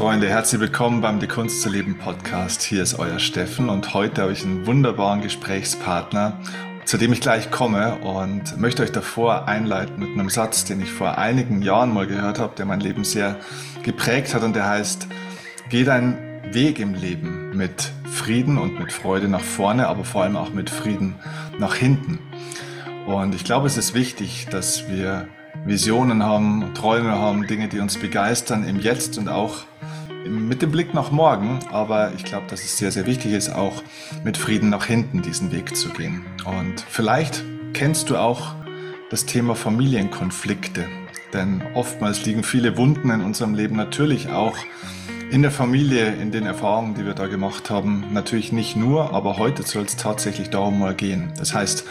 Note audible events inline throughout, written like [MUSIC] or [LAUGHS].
Freunde, herzlich willkommen beim Die Kunst zu leben Podcast. Hier ist euer Steffen und heute habe ich einen wunderbaren Gesprächspartner, zu dem ich gleich komme und möchte euch davor einleiten mit einem Satz, den ich vor einigen Jahren mal gehört habe, der mein Leben sehr geprägt hat und der heißt, geh deinen Weg im Leben mit Frieden und mit Freude nach vorne, aber vor allem auch mit Frieden nach hinten. Und ich glaube, es ist wichtig, dass wir Visionen haben, Träume haben, Dinge, die uns begeistern im Jetzt und auch mit dem Blick nach morgen. Aber ich glaube, dass es sehr, sehr wichtig ist, auch mit Frieden nach hinten diesen Weg zu gehen. Und vielleicht kennst du auch das Thema Familienkonflikte. Denn oftmals liegen viele Wunden in unserem Leben natürlich auch in der Familie, in den Erfahrungen, die wir da gemacht haben. Natürlich nicht nur, aber heute soll es tatsächlich darum mal gehen. Das heißt,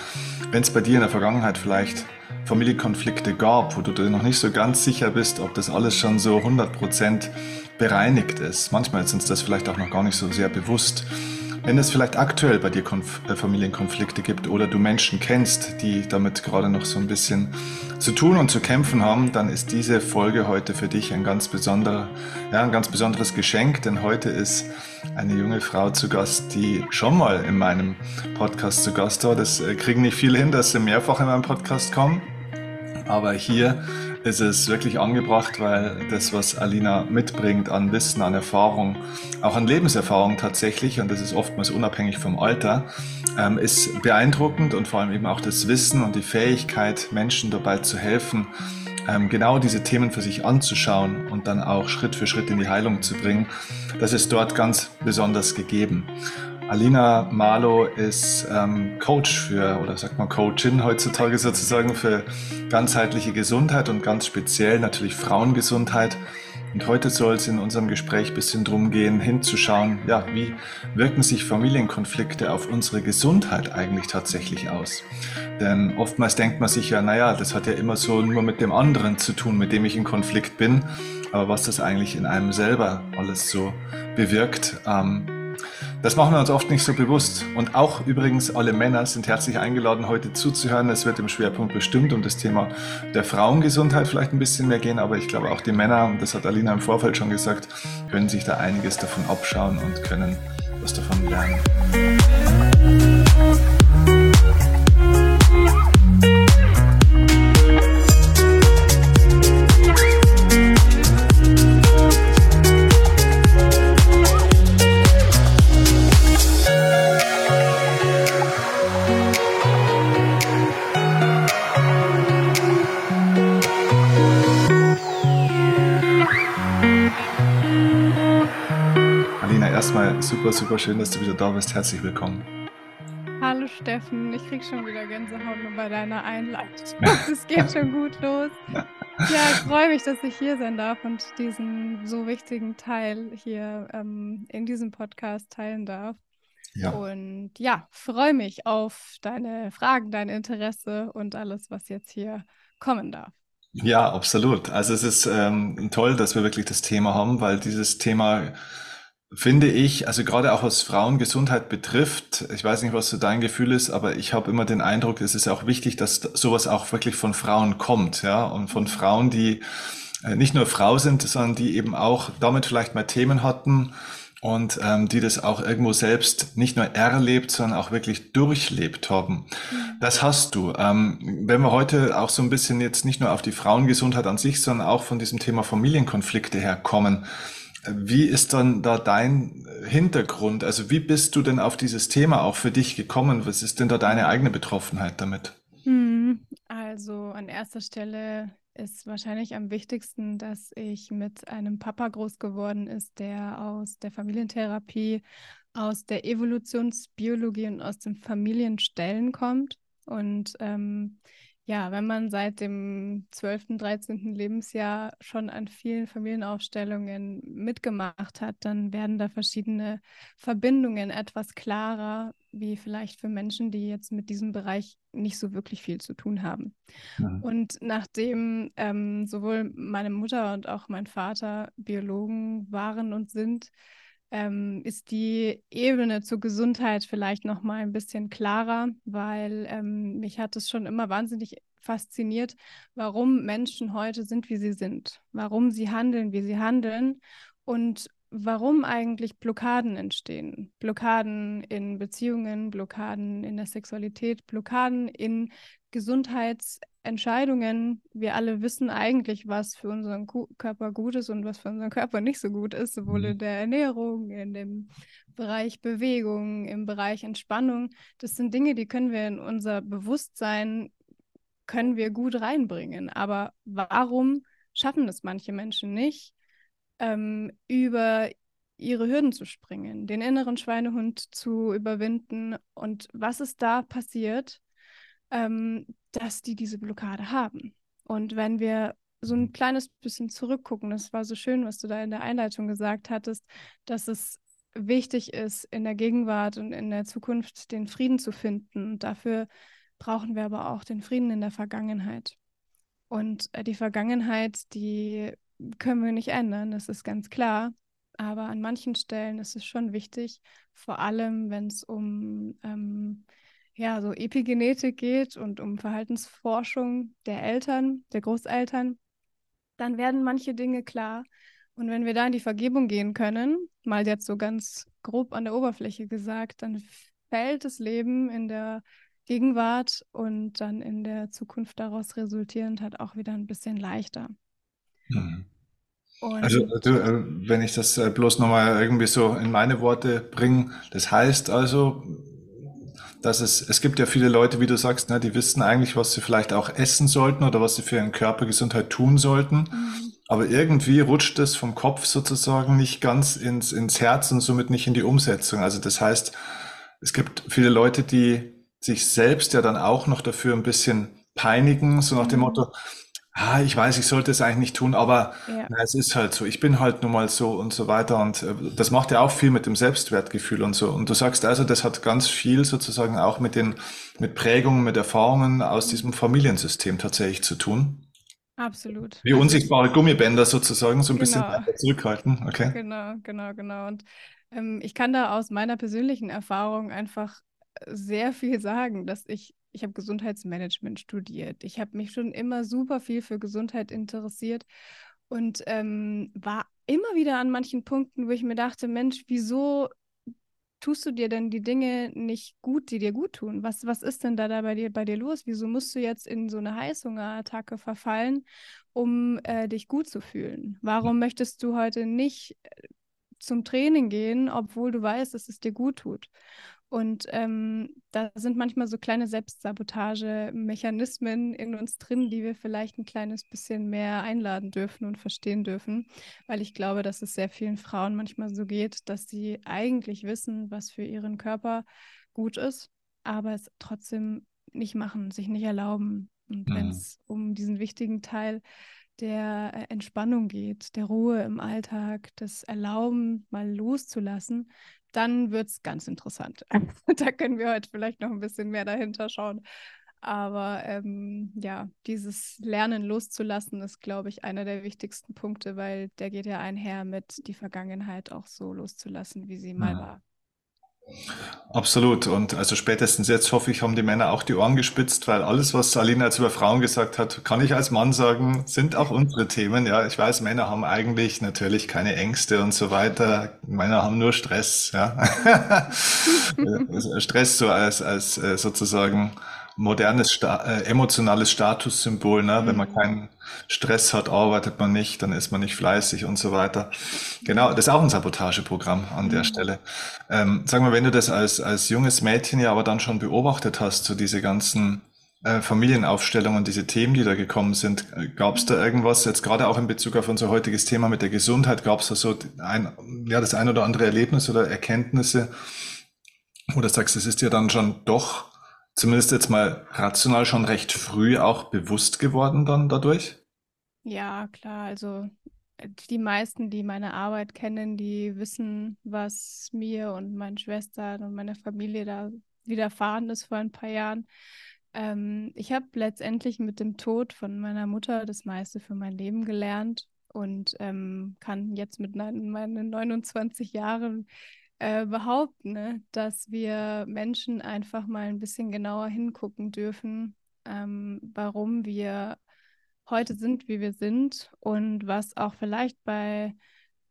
wenn es bei dir in der Vergangenheit vielleicht Familienkonflikte gab, wo du dir noch nicht so ganz sicher bist, ob das alles schon so 100% bereinigt ist. Manchmal ist uns das vielleicht auch noch gar nicht so sehr bewusst. Wenn es vielleicht aktuell bei dir Konf äh, Familienkonflikte gibt oder du Menschen kennst, die damit gerade noch so ein bisschen zu tun und zu kämpfen haben, dann ist diese Folge heute für dich ein ganz besonderer, ja, ein ganz besonderes Geschenk, denn heute ist eine junge Frau zu Gast, die schon mal in meinem Podcast zu Gast war. Das äh, kriegen nicht viele hin, dass sie mehrfach in meinem Podcast kommen. Aber hier ist es wirklich angebracht, weil das, was Alina mitbringt an Wissen, an Erfahrung, auch an Lebenserfahrung tatsächlich, und das ist oftmals unabhängig vom Alter, ähm, ist beeindruckend und vor allem eben auch das Wissen und die Fähigkeit, Menschen dabei zu helfen, ähm, genau diese Themen für sich anzuschauen und dann auch Schritt für Schritt in die Heilung zu bringen. Das ist dort ganz besonders gegeben. Alina Marlow ist ähm, Coach für, oder sagt man Coachin heutzutage sozusagen, für ganzheitliche Gesundheit und ganz speziell natürlich Frauengesundheit. Und heute soll es in unserem Gespräch ein bisschen drum gehen, hinzuschauen, ja, wie wirken sich Familienkonflikte auf unsere Gesundheit eigentlich tatsächlich aus? Denn oftmals denkt man sich ja, naja, das hat ja immer so nur mit dem anderen zu tun, mit dem ich in Konflikt bin. Aber was das eigentlich in einem selber alles so bewirkt, ähm, das machen wir uns oft nicht so bewusst. Und auch übrigens alle Männer sind herzlich eingeladen, heute zuzuhören. Es wird im Schwerpunkt bestimmt um das Thema der Frauengesundheit vielleicht ein bisschen mehr gehen, aber ich glaube auch die Männer, und das hat Alina im Vorfeld schon gesagt, können sich da einiges davon abschauen und können was davon lernen. Super, super schön, dass du wieder da bist. Herzlich willkommen. Hallo Steffen, ich krieg schon wieder Gänsehaut nur bei deiner Einleitung. [LAUGHS] Es geht schon gut los. [LAUGHS] Ja, ich freue mich, dass ich hier sein darf und diesen so wichtigen Teil hier ähm, in diesem Podcast teilen darf. Ja. Und ja, freue mich auf deine Fragen, dein Interesse und alles, was jetzt hier kommen darf. Ja, absolut. Also es ist ähm, toll, dass wir wirklich das Thema haben, weil dieses Thema finde ich, also gerade auch was Frauengesundheit betrifft, ich weiß nicht, was so dein Gefühl ist, aber ich habe immer den Eindruck, es ist auch wichtig, dass sowas auch wirklich von Frauen kommt, ja, und von Frauen, die äh, nicht nur Frau sind, sondern die eben auch damit vielleicht mal Themen hatten und ähm, die das auch irgendwo selbst nicht nur erlebt, sondern auch wirklich durchlebt haben. Mhm. Das hast du. Ähm, wenn wir heute auch so ein bisschen jetzt nicht nur auf die Frauengesundheit an sich, sondern auch von diesem Thema Familienkonflikte herkommen, wie ist dann da dein Hintergrund? Also wie bist du denn auf dieses Thema auch für dich gekommen? Was ist denn da deine eigene Betroffenheit damit? Hm, also an erster Stelle ist wahrscheinlich am wichtigsten, dass ich mit einem Papa groß geworden ist, der aus der Familientherapie, aus der Evolutionsbiologie und aus den Familienstellen kommt. Und ähm, ja, wenn man seit dem 12., 13. Lebensjahr schon an vielen Familienaufstellungen mitgemacht hat, dann werden da verschiedene Verbindungen etwas klarer, wie vielleicht für Menschen, die jetzt mit diesem Bereich nicht so wirklich viel zu tun haben. Mhm. Und nachdem ähm, sowohl meine Mutter und auch mein Vater Biologen waren und sind, ähm, ist die Ebene zur Gesundheit vielleicht noch mal ein bisschen klarer, weil ähm, mich hat es schon immer wahnsinnig fasziniert, warum Menschen heute sind, wie sie sind, warum sie handeln, wie sie handeln und warum eigentlich Blockaden entstehen. Blockaden in Beziehungen, Blockaden in der Sexualität, Blockaden in Gesundheitsentscheidungen. Wir alle wissen eigentlich, was für unseren Körper gut ist und was für unseren Körper nicht so gut ist, sowohl in mhm. der Ernährung, in dem Bereich Bewegung, im Bereich Entspannung. Das sind Dinge, die können wir in unser Bewusstsein, können wir gut reinbringen. Aber warum schaffen das manche Menschen nicht? Ähm, über ihre Hürden zu springen, den inneren Schweinehund zu überwinden. Und was ist da passiert, ähm, dass die diese Blockade haben? Und wenn wir so ein kleines bisschen zurückgucken, das war so schön, was du da in der Einleitung gesagt hattest, dass es wichtig ist, in der Gegenwart und in der Zukunft den Frieden zu finden. Und dafür brauchen wir aber auch den Frieden in der Vergangenheit. Und äh, die Vergangenheit, die können wir nicht ändern, das ist ganz klar. Aber an manchen Stellen ist es schon wichtig, vor allem wenn es um ähm, ja, so Epigenetik geht und um Verhaltensforschung der Eltern, der Großeltern, dann werden manche Dinge klar. Und wenn wir da in die Vergebung gehen können, mal jetzt so ganz grob an der Oberfläche gesagt, dann fällt das Leben in der Gegenwart und dann in der Zukunft daraus resultierend halt auch wieder ein bisschen leichter. Mhm. Also, du, äh, wenn ich das äh, bloß nochmal irgendwie so in meine Worte bringe, das heißt also, dass es, es gibt ja viele Leute, wie du sagst, ne, die wissen eigentlich, was sie vielleicht auch essen sollten oder was sie für ihren Körpergesundheit tun sollten. Mhm. Aber irgendwie rutscht es vom Kopf sozusagen nicht ganz ins, ins Herz und somit nicht in die Umsetzung. Also das heißt, es gibt viele Leute, die sich selbst ja dann auch noch dafür ein bisschen peinigen, so nach dem mhm. Motto, ah, ich weiß, ich sollte es eigentlich nicht tun, aber ja. na, es ist halt so, ich bin halt nun mal so und so weiter. Und äh, das macht ja auch viel mit dem Selbstwertgefühl und so. Und du sagst also, das hat ganz viel sozusagen auch mit den, mit Prägungen, mit Erfahrungen aus diesem Familiensystem tatsächlich zu tun. Absolut. Wie also unsichtbare Gummibänder sozusagen, so ein genau. bisschen zurückhalten. Okay. Genau, genau, genau. Und ähm, ich kann da aus meiner persönlichen Erfahrung einfach sehr viel sagen, dass ich ich habe Gesundheitsmanagement studiert. Ich habe mich schon immer super viel für Gesundheit interessiert und ähm, war immer wieder an manchen Punkten, wo ich mir dachte, Mensch, wieso tust du dir denn die Dinge nicht gut, die dir gut tun? Was, was ist denn da, da bei, dir, bei dir los? Wieso musst du jetzt in so eine Heißhungerattacke verfallen, um äh, dich gut zu fühlen? Warum möchtest du heute nicht äh, zum Training gehen, obwohl du weißt, dass es dir gut tut? Und ähm, da sind manchmal so kleine Selbstsabotage-Mechanismen in uns drin, die wir vielleicht ein kleines bisschen mehr einladen dürfen und verstehen dürfen, weil ich glaube, dass es sehr vielen Frauen manchmal so geht, dass sie eigentlich wissen, was für ihren Körper gut ist, aber es trotzdem nicht machen, sich nicht erlauben. Und mhm. wenn es um diesen wichtigen Teil der äh, Entspannung geht, der Ruhe im Alltag, das Erlauben, mal loszulassen, dann wird es ganz interessant. [LAUGHS] da können wir heute vielleicht noch ein bisschen mehr dahinter schauen. Aber ähm, ja, dieses Lernen loszulassen ist, glaube ich, einer der wichtigsten Punkte, weil der geht ja einher mit die Vergangenheit auch so loszulassen, wie sie mal war. Absolut. Und also spätestens jetzt hoffe ich, haben die Männer auch die Ohren gespitzt, weil alles, was Alina jetzt über Frauen gesagt hat, kann ich als Mann sagen, sind auch unsere Themen. Ja, ich weiß, Männer haben eigentlich natürlich keine Ängste und so weiter. Männer haben nur Stress. Ja, [LAUGHS] [LAUGHS] Stress so als als äh, sozusagen modernes Sta äh, emotionales Statussymbol. Ne? Mhm. Wenn man mhm. keinen Stress hat, arbeitet man nicht, dann ist man nicht fleißig und so weiter. Genau, das ist auch ein Sabotageprogramm an mhm. der Stelle. Ähm, sag mal, wenn du das als, als junges Mädchen ja aber dann schon beobachtet hast, so diese ganzen äh, Familienaufstellungen, diese Themen, die da gekommen sind, äh, gab es da irgendwas, jetzt gerade auch in Bezug auf unser heutiges Thema mit der Gesundheit, gab es da so ein, ja, das ein oder andere Erlebnis oder Erkenntnisse, wo du sagst, es ist dir dann schon doch zumindest jetzt mal rational schon recht früh auch bewusst geworden dann dadurch? Ja, klar. Also äh, die meisten, die meine Arbeit kennen, die wissen, was mir und meinen Schwestern und meiner Familie da widerfahren ist vor ein paar Jahren. Ähm, ich habe letztendlich mit dem Tod von meiner Mutter das meiste für mein Leben gelernt und ähm, kann jetzt mit meinen 29 Jahren äh, behaupten, ne, dass wir Menschen einfach mal ein bisschen genauer hingucken dürfen, ähm, warum wir heute sind, wie wir sind und was auch vielleicht bei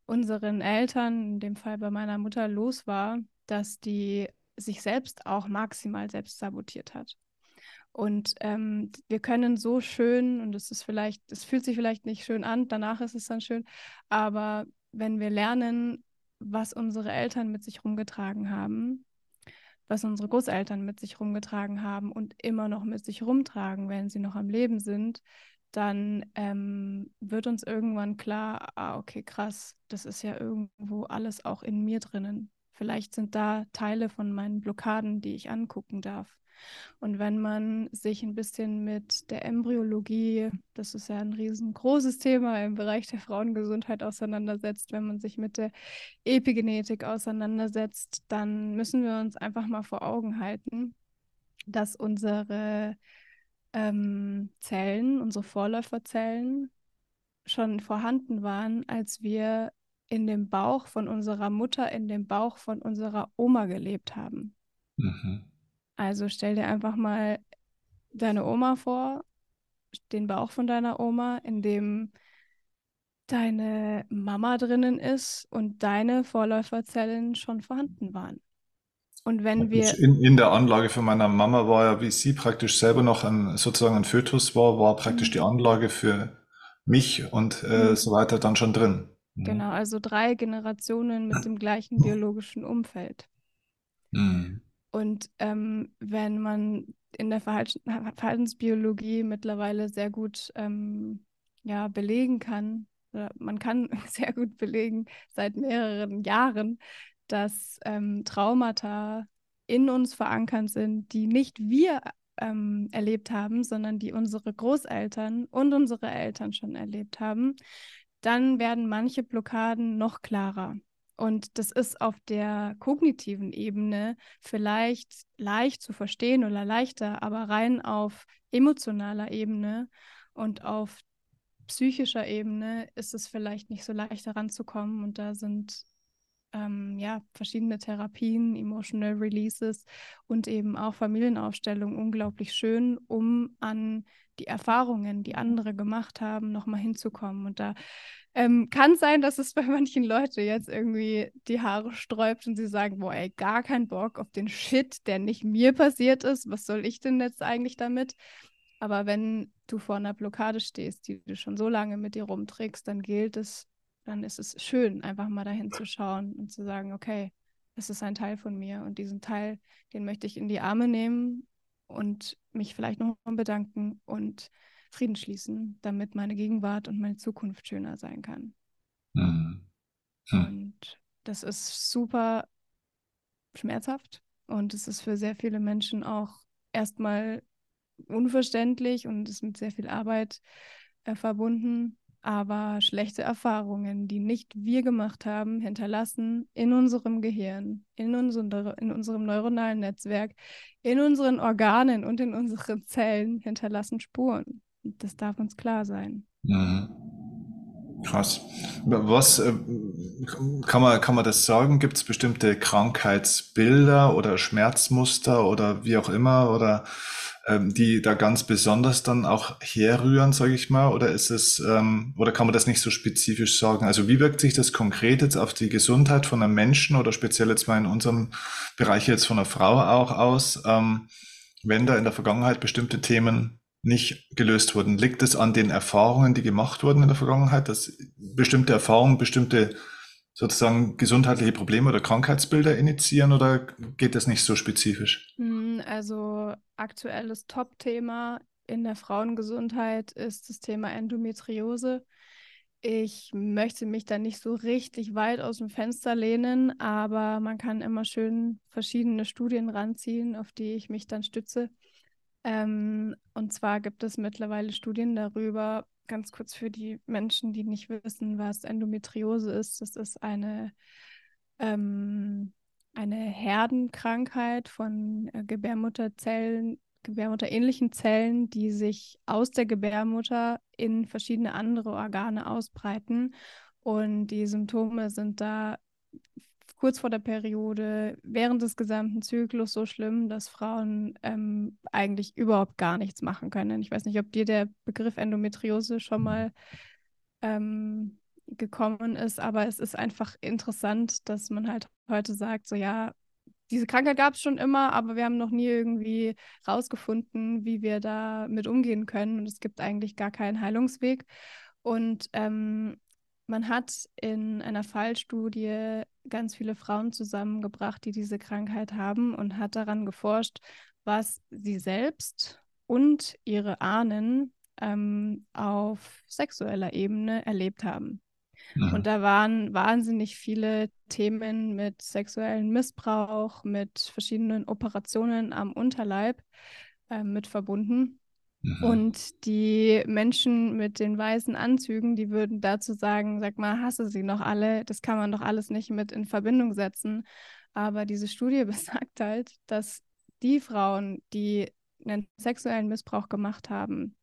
unseren Eltern, in dem Fall bei meiner Mutter, los war, dass die sich selbst auch maximal selbst sabotiert hat. Und ähm, wir können so schön, und es ist vielleicht, es fühlt sich vielleicht nicht schön an, danach ist es dann schön, aber wenn wir lernen, was unsere Eltern mit sich rumgetragen haben, was unsere Großeltern mit sich rumgetragen haben und immer noch mit sich rumtragen, wenn sie noch am Leben sind, dann ähm, wird uns irgendwann klar, ah, okay, krass, das ist ja irgendwo alles auch in mir drinnen. Vielleicht sind da Teile von meinen Blockaden, die ich angucken darf. Und wenn man sich ein bisschen mit der Embryologie, das ist ja ein riesengroßes Thema im Bereich der Frauengesundheit auseinandersetzt, wenn man sich mit der Epigenetik auseinandersetzt, dann müssen wir uns einfach mal vor Augen halten, dass unsere ähm, Zellen, unsere Vorläuferzellen, schon vorhanden waren, als wir in dem Bauch von unserer Mutter, in dem Bauch von unserer Oma gelebt haben. Mhm. Also stell dir einfach mal deine Oma vor, den Bauch von deiner Oma, in dem deine Mama drinnen ist und deine Vorläuferzellen schon vorhanden waren. Und wenn wir. In, in der Anlage von meiner Mama war ja, wie sie praktisch selber noch ein, sozusagen ein Fötus war, war praktisch mhm. die Anlage für mich und äh, mhm. so weiter dann schon drin. Mhm. Genau, also drei Generationen mit [CLEARS THROAT] dem gleichen biologischen Umfeld. Mhm. Und ähm, wenn man in der Verhalten, Verhaltensbiologie mittlerweile sehr gut ähm, ja, belegen kann, man kann [LAUGHS] sehr gut belegen seit mehreren Jahren, dass ähm, Traumata in uns verankert sind, die nicht wir ähm, erlebt haben, sondern die unsere Großeltern und unsere Eltern schon erlebt haben, dann werden manche Blockaden noch klarer. Und das ist auf der kognitiven Ebene vielleicht leicht zu verstehen oder leichter, aber rein auf emotionaler Ebene und auf psychischer Ebene ist es vielleicht nicht so leicht heranzukommen. Und da sind ähm, ja, verschiedene Therapien, Emotional Releases und eben auch Familienaufstellung unglaublich schön, um an die Erfahrungen, die andere gemacht haben, nochmal hinzukommen. Und da ähm, kann sein, dass es bei manchen Leuten jetzt irgendwie die Haare sträubt und sie sagen, boah, ey, gar keinen Bock auf den Shit, der nicht mir passiert ist. Was soll ich denn jetzt eigentlich damit? Aber wenn du vor einer Blockade stehst, die du schon so lange mit dir rumträgst, dann gilt es, dann ist es schön, einfach mal dahin zu schauen und zu sagen, okay, es ist ein Teil von mir und diesen Teil, den möchte ich in die Arme nehmen und mich vielleicht noch bedanken und Frieden schließen, damit meine Gegenwart und meine Zukunft schöner sein kann. Mhm. Hm. Und das ist super schmerzhaft und es ist für sehr viele Menschen auch erstmal unverständlich und ist mit sehr viel Arbeit äh, verbunden. Aber schlechte Erfahrungen, die nicht wir gemacht haben, hinterlassen in unserem Gehirn, in, unsere, in unserem neuronalen Netzwerk, in unseren Organen und in unseren Zellen, hinterlassen Spuren. Das darf uns klar sein. Mhm. Krass. Was äh, kann man, kann man das sagen? Gibt es bestimmte Krankheitsbilder oder Schmerzmuster oder wie auch immer oder ähm, die da ganz besonders dann auch herrühren, sage ich mal? Oder ist es ähm, oder kann man das nicht so spezifisch sagen? Also wie wirkt sich das konkret jetzt auf die Gesundheit von einem Menschen oder speziell jetzt mal in unserem Bereich jetzt von einer Frau auch aus, ähm, wenn da in der Vergangenheit bestimmte Themen nicht gelöst wurden? Liegt es an den Erfahrungen, die gemacht wurden in der Vergangenheit, dass bestimmte Erfahrungen, bestimmte sozusagen gesundheitliche Probleme oder Krankheitsbilder initiieren oder geht das nicht so spezifisch? Hm, also aktuelles Top-Thema in der Frauengesundheit ist das Thema Endometriose. Ich möchte mich da nicht so richtig weit aus dem Fenster lehnen, aber man kann immer schön verschiedene Studien ranziehen, auf die ich mich dann stütze. Ähm, und zwar gibt es mittlerweile Studien darüber, ganz kurz für die Menschen, die nicht wissen, was Endometriose ist. Das ist eine, ähm, eine Herdenkrankheit von äh, Gebärmutterzellen, Gebärmutterähnlichen Zellen, die sich aus der Gebärmutter in verschiedene andere Organe ausbreiten. Und die Symptome sind da kurz vor der Periode, während des gesamten Zyklus so schlimm, dass Frauen ähm, eigentlich überhaupt gar nichts machen können. Ich weiß nicht, ob dir der Begriff Endometriose schon mal ähm, gekommen ist. Aber es ist einfach interessant, dass man halt heute sagt, so ja, diese Krankheit gab es schon immer, aber wir haben noch nie irgendwie rausgefunden, wie wir da mit umgehen können. Und es gibt eigentlich gar keinen Heilungsweg. Und ähm, man hat in einer Fallstudie ganz viele Frauen zusammengebracht, die diese Krankheit haben und hat daran geforscht, was sie selbst und ihre Ahnen ähm, auf sexueller Ebene erlebt haben. Mhm. Und da waren wahnsinnig viele Themen mit sexuellem Missbrauch, mit verschiedenen Operationen am Unterleib äh, mit verbunden. Mhm. Und die Menschen mit den weißen Anzügen, die würden dazu sagen, sag mal, hasse sie noch alle, das kann man doch alles nicht mit in Verbindung setzen. Aber diese Studie [LAUGHS] besagt halt, dass die Frauen, die einen sexuellen Missbrauch gemacht haben,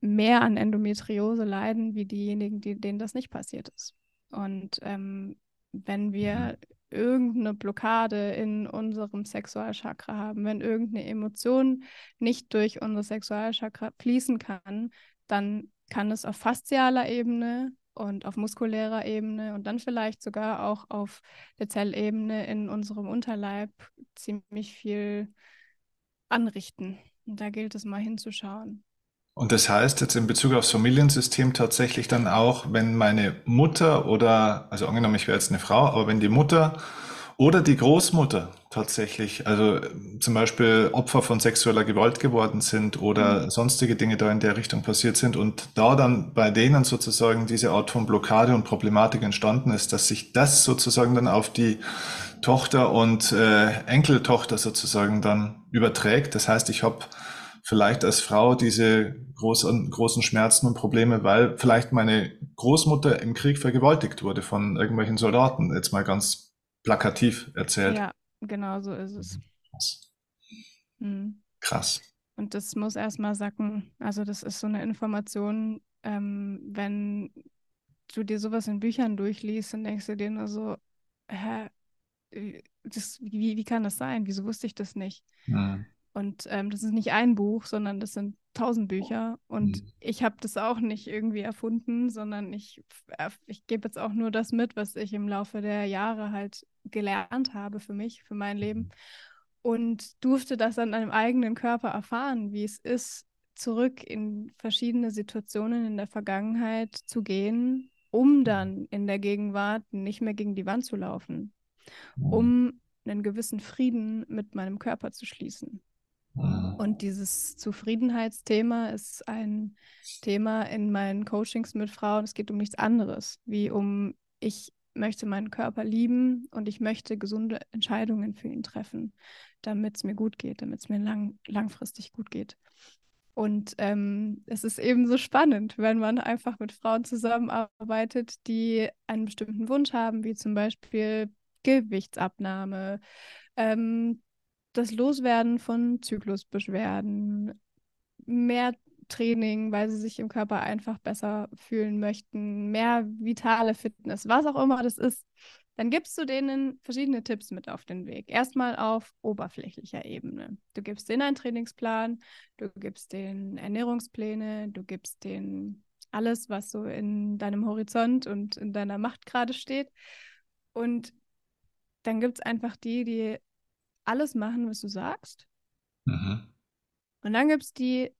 mehr an Endometriose leiden, wie diejenigen, die, denen das nicht passiert ist. Und ähm, wenn wir mhm. Irgendeine Blockade in unserem Sexualchakra haben, wenn irgendeine Emotion nicht durch unser Sexualchakra fließen kann, dann kann es auf faszialer Ebene und auf muskulärer Ebene und dann vielleicht sogar auch auf der Zellebene in unserem Unterleib ziemlich viel anrichten. Und da gilt es mal hinzuschauen. Und das heißt jetzt in Bezug aufs Familiensystem tatsächlich dann auch, wenn meine Mutter oder, also angenommen, ich wäre jetzt eine Frau, aber wenn die Mutter oder die Großmutter tatsächlich, also zum Beispiel Opfer von sexueller Gewalt geworden sind oder mhm. sonstige Dinge da in der Richtung passiert sind und da dann bei denen sozusagen diese Art von Blockade und Problematik entstanden ist, dass sich das sozusagen dann auf die Tochter und äh, Enkeltochter sozusagen dann überträgt. Das heißt, ich habe vielleicht als Frau diese großen, großen Schmerzen und Probleme, weil vielleicht meine Großmutter im Krieg vergewaltigt wurde von irgendwelchen Soldaten, jetzt mal ganz plakativ erzählt. Ja, genau so ist es. Krass. Mhm. Krass. Und das muss erstmal sacken. Also das ist so eine Information, ähm, wenn du dir sowas in Büchern durchliest, dann denkst du dir nur so, hä, das, wie, wie kann das sein? Wieso wusste ich das nicht? Mhm. Und ähm, das ist nicht ein Buch, sondern das sind tausend Bücher. Und mhm. ich habe das auch nicht irgendwie erfunden, sondern ich, äh, ich gebe jetzt auch nur das mit, was ich im Laufe der Jahre halt gelernt habe für mich, für mein Leben. Mhm. Und durfte das an einem eigenen Körper erfahren, wie es ist, zurück in verschiedene Situationen in der Vergangenheit zu gehen, um mhm. dann in der Gegenwart nicht mehr gegen die Wand zu laufen, um einen gewissen Frieden mit meinem Körper zu schließen. Und dieses Zufriedenheitsthema ist ein Thema in meinen Coachings mit Frauen. Es geht um nichts anderes, wie um, ich möchte meinen Körper lieben und ich möchte gesunde Entscheidungen für ihn treffen, damit es mir gut geht, damit es mir lang, langfristig gut geht. Und ähm, es ist eben so spannend, wenn man einfach mit Frauen zusammenarbeitet, die einen bestimmten Wunsch haben, wie zum Beispiel Gewichtsabnahme, ähm, das Loswerden von Zyklusbeschwerden, mehr Training, weil sie sich im Körper einfach besser fühlen möchten, mehr vitale Fitness, was auch immer das ist, dann gibst du denen verschiedene Tipps mit auf den Weg. Erstmal auf oberflächlicher Ebene. Du gibst denen einen Trainingsplan, du gibst denen Ernährungspläne, du gibst denen alles, was so in deinem Horizont und in deiner Macht gerade steht. Und dann gibt es einfach die, die alles machen, was du sagst. Mhm. Und dann gibt es die,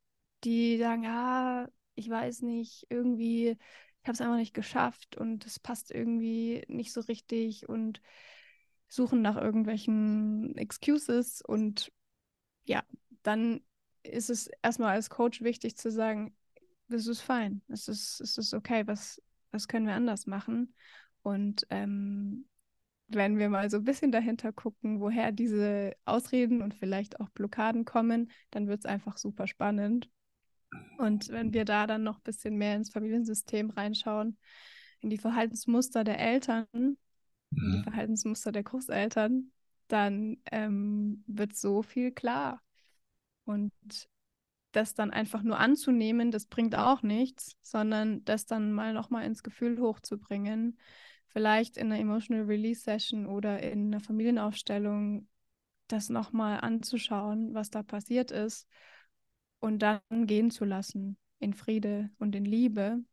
die sagen, ja, ich weiß nicht, irgendwie, ich habe es einfach nicht geschafft und es passt irgendwie nicht so richtig und suchen nach irgendwelchen Excuses und ja, dann ist es erstmal als Coach wichtig zu sagen, das ist fein, es ist, es ist okay, was, was können wir anders machen? Und ähm, wenn wir mal so ein bisschen dahinter gucken, woher diese Ausreden und vielleicht auch Blockaden kommen, dann wird es einfach super spannend. Und wenn wir da dann noch ein bisschen mehr ins Familiensystem reinschauen, in die Verhaltensmuster der Eltern, mhm. in die mhm. Verhaltensmuster der Großeltern, dann ähm, wird so viel klar. Und das dann einfach nur anzunehmen, das bringt auch nichts, sondern das dann mal nochmal ins Gefühl hochzubringen vielleicht in einer Emotional Release Session oder in einer Familienaufstellung das nochmal anzuschauen, was da passiert ist und dann gehen zu lassen in Friede und in Liebe.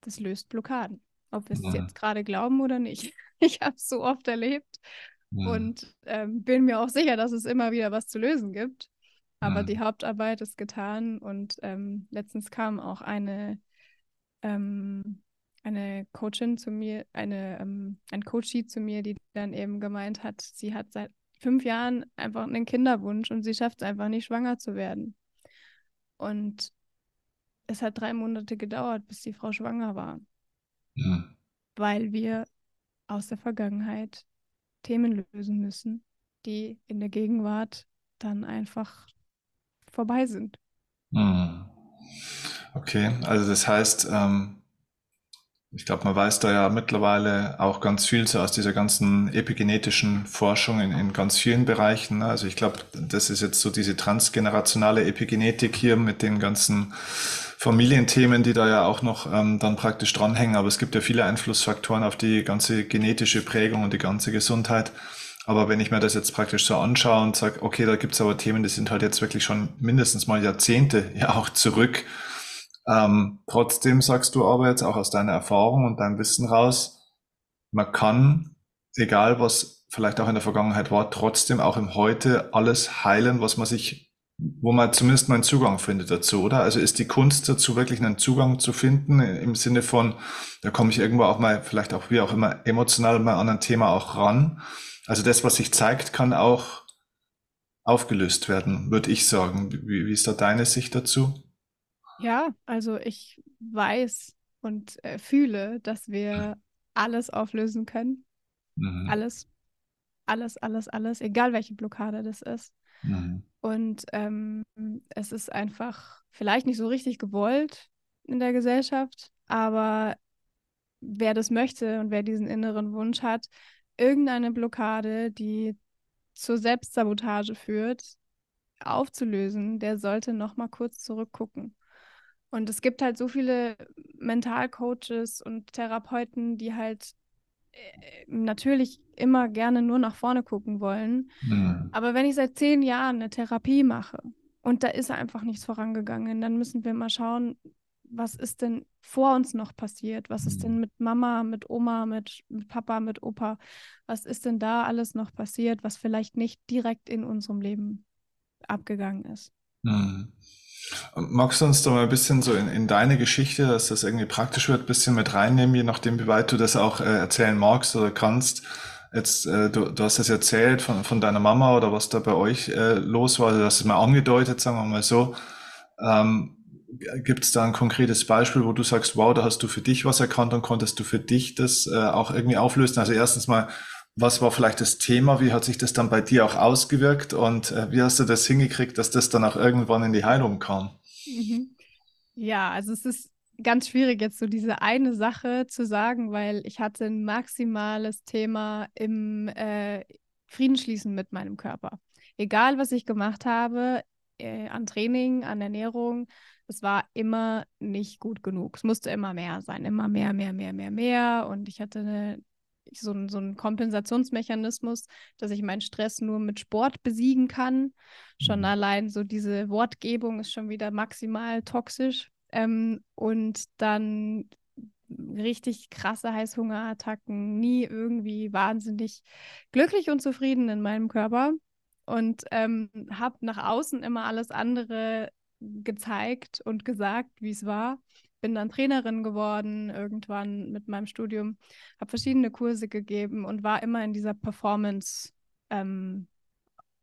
das löst Blockaden. Ob wir es mhm. jetzt gerade glauben oder nicht. [LAUGHS] Ich habe es so oft erlebt mhm. und ähm, bin mir auch sicher, dass es immer wieder was zu lösen gibt. Aber mhm. die Hauptarbeit ist getan und ähm, letztens kam auch eine, ähm, eine Coachin zu mir, eine, ähm, ein Coachie zu mir, die dann eben gemeint hat, sie hat seit fünf Jahren einfach einen Kinderwunsch und sie schafft es einfach nicht, schwanger zu werden. Und es hat drei Monate gedauert, bis die Frau schwanger war. Ja. Weil wir aus der Vergangenheit Themen lösen müssen, die in der Gegenwart dann einfach vorbei sind. Hm. Okay, also das heißt, ähm, ich glaube, man weiß da ja mittlerweile auch ganz viel so aus dieser ganzen epigenetischen Forschung in, in ganz vielen Bereichen. Ne? Also ich glaube, das ist jetzt so diese transgenerationale Epigenetik hier mit den ganzen Familienthemen, die da ja auch noch ähm, dann praktisch dranhängen. Aber es gibt ja viele Einflussfaktoren auf die ganze genetische Prägung und die ganze Gesundheit. Aber wenn ich mir das jetzt praktisch so anschaue und sage, okay, da gibt's aber Themen, die sind halt jetzt wirklich schon mindestens mal Jahrzehnte ja auch zurück ähm, trotzdem sagst du aber jetzt auch aus deiner Erfahrung und deinem Wissen raus, man kann, egal was vielleicht auch in der Vergangenheit war, trotzdem auch im Heute alles heilen, was man sich, wo man zumindest mal einen Zugang findet dazu, oder? Also ist die Kunst dazu wirklich einen Zugang zu finden im Sinne von, da komme ich irgendwo auch mal, vielleicht auch wie auch immer, emotional mal an ein Thema auch ran. Also das, was sich zeigt, kann auch aufgelöst werden, würde ich sagen. Wie, wie ist da deine Sicht dazu? Ja, also ich weiß und äh, fühle, dass wir alles auflösen können. Mhm. Alles, alles, alles, alles, egal welche Blockade das ist. Mhm. Und ähm, es ist einfach vielleicht nicht so richtig gewollt in der Gesellschaft, aber wer das möchte und wer diesen inneren Wunsch hat, irgendeine Blockade, die zur Selbstsabotage führt, aufzulösen, der sollte noch mal kurz zurückgucken. Und es gibt halt so viele Mentalcoaches und Therapeuten, die halt äh, natürlich immer gerne nur nach vorne gucken wollen. Mhm. Aber wenn ich seit zehn Jahren eine Therapie mache und da ist einfach nichts vorangegangen, dann müssen wir mal schauen, was ist denn vor uns noch passiert? Was ist denn mhm. mit Mama, mit Oma, mit, mit Papa, mit Opa? Was ist denn da alles noch passiert, was vielleicht nicht direkt in unserem Leben abgegangen ist? Mhm. Magst du uns da mal ein bisschen so in, in deine Geschichte, dass das irgendwie praktisch wird, ein bisschen mit reinnehmen, je nachdem, wie weit du das auch äh, erzählen magst oder kannst? Jetzt, äh, du, du hast das erzählt von, von deiner Mama oder was da bei euch äh, los war, du hast es mal angedeutet, sagen wir mal so. Ähm, Gibt es da ein konkretes Beispiel, wo du sagst, wow, da hast du für dich was erkannt und konntest du für dich das äh, auch irgendwie auflösen? Also erstens mal, was war vielleicht das Thema? Wie hat sich das dann bei dir auch ausgewirkt? Und äh, wie hast du das hingekriegt, dass das dann auch irgendwann in die Heilung kam? Mhm. Ja, also es ist ganz schwierig jetzt so diese eine Sache zu sagen, weil ich hatte ein maximales Thema im äh, Friedensschließen mit meinem Körper. Egal, was ich gemacht habe, äh, an Training, an Ernährung, es war immer nicht gut genug. Es musste immer mehr sein, immer mehr, mehr, mehr, mehr, mehr. Und ich hatte eine so, ein, so ein Kompensationsmechanismus, dass ich meinen Stress nur mit Sport besiegen kann. Schon mhm. allein so diese Wortgebung ist schon wieder maximal toxisch. Ähm, und dann richtig krasse Heißhungerattacken, nie irgendwie wahnsinnig glücklich und zufrieden in meinem Körper. Und ähm, habe nach außen immer alles andere gezeigt und gesagt, wie es war bin dann Trainerin geworden irgendwann mit meinem Studium, habe verschiedene Kurse gegeben und war immer in dieser Performance ähm,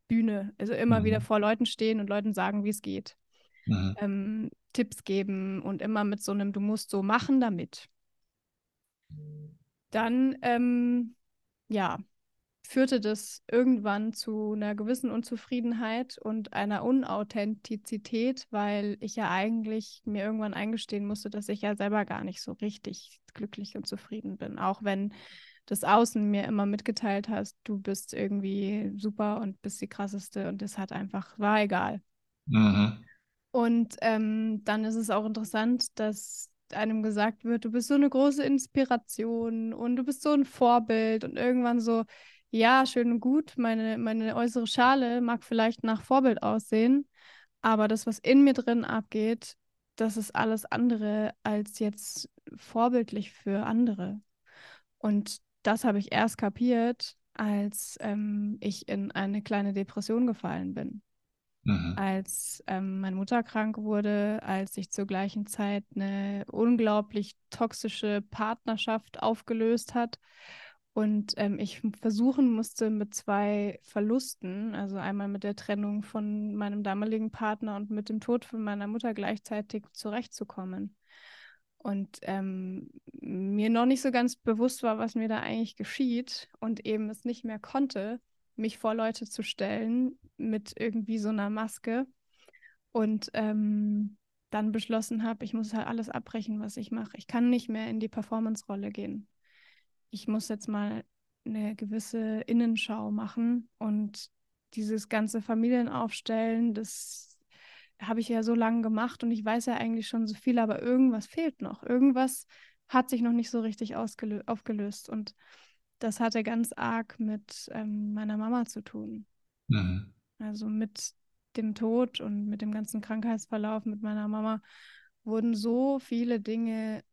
Bühne, also immer mhm. wieder vor Leuten stehen und Leuten sagen, wie es geht. Mhm. Ähm, Tipps geben und immer mit so einem, du musst so machen damit. Dann, ähm, ja, führte das irgendwann zu einer gewissen Unzufriedenheit und einer Unauthentizität, weil ich ja eigentlich mir irgendwann eingestehen musste, dass ich ja selber gar nicht so richtig glücklich und zufrieden bin. Auch wenn das Außen mir immer mitgeteilt hast, du bist irgendwie super und bist die krasseste und es hat einfach, war egal. Mhm. Und ähm, dann ist es auch interessant, dass einem gesagt wird, du bist so eine große Inspiration und du bist so ein Vorbild und irgendwann so, ja, schön und gut, meine, meine äußere Schale mag vielleicht nach Vorbild aussehen, aber das, was in mir drin abgeht, das ist alles andere als jetzt vorbildlich für andere. Und das habe ich erst kapiert, als ähm, ich in eine kleine Depression gefallen bin. Mhm. Als ähm, meine Mutter krank wurde, als sich zur gleichen Zeit eine unglaublich toxische Partnerschaft aufgelöst hat und ähm, ich versuchen musste mit zwei Verlusten, also einmal mit der Trennung von meinem damaligen Partner und mit dem Tod von meiner Mutter gleichzeitig zurechtzukommen. Und ähm, mir noch nicht so ganz bewusst war, was mir da eigentlich geschieht und eben es nicht mehr konnte, mich vor Leute zu stellen mit irgendwie so einer Maske. Und ähm, dann beschlossen habe, ich muss halt alles abbrechen, was ich mache. Ich kann nicht mehr in die Performance-Rolle gehen ich muss jetzt mal eine gewisse Innenschau machen und dieses ganze Familienaufstellen, das habe ich ja so lange gemacht und ich weiß ja eigentlich schon so viel, aber irgendwas fehlt noch. Irgendwas hat sich noch nicht so richtig aufgelöst und das hatte ganz arg mit ähm, meiner Mama zu tun. Mhm. Also mit dem Tod und mit dem ganzen Krankheitsverlauf mit meiner Mama wurden so viele Dinge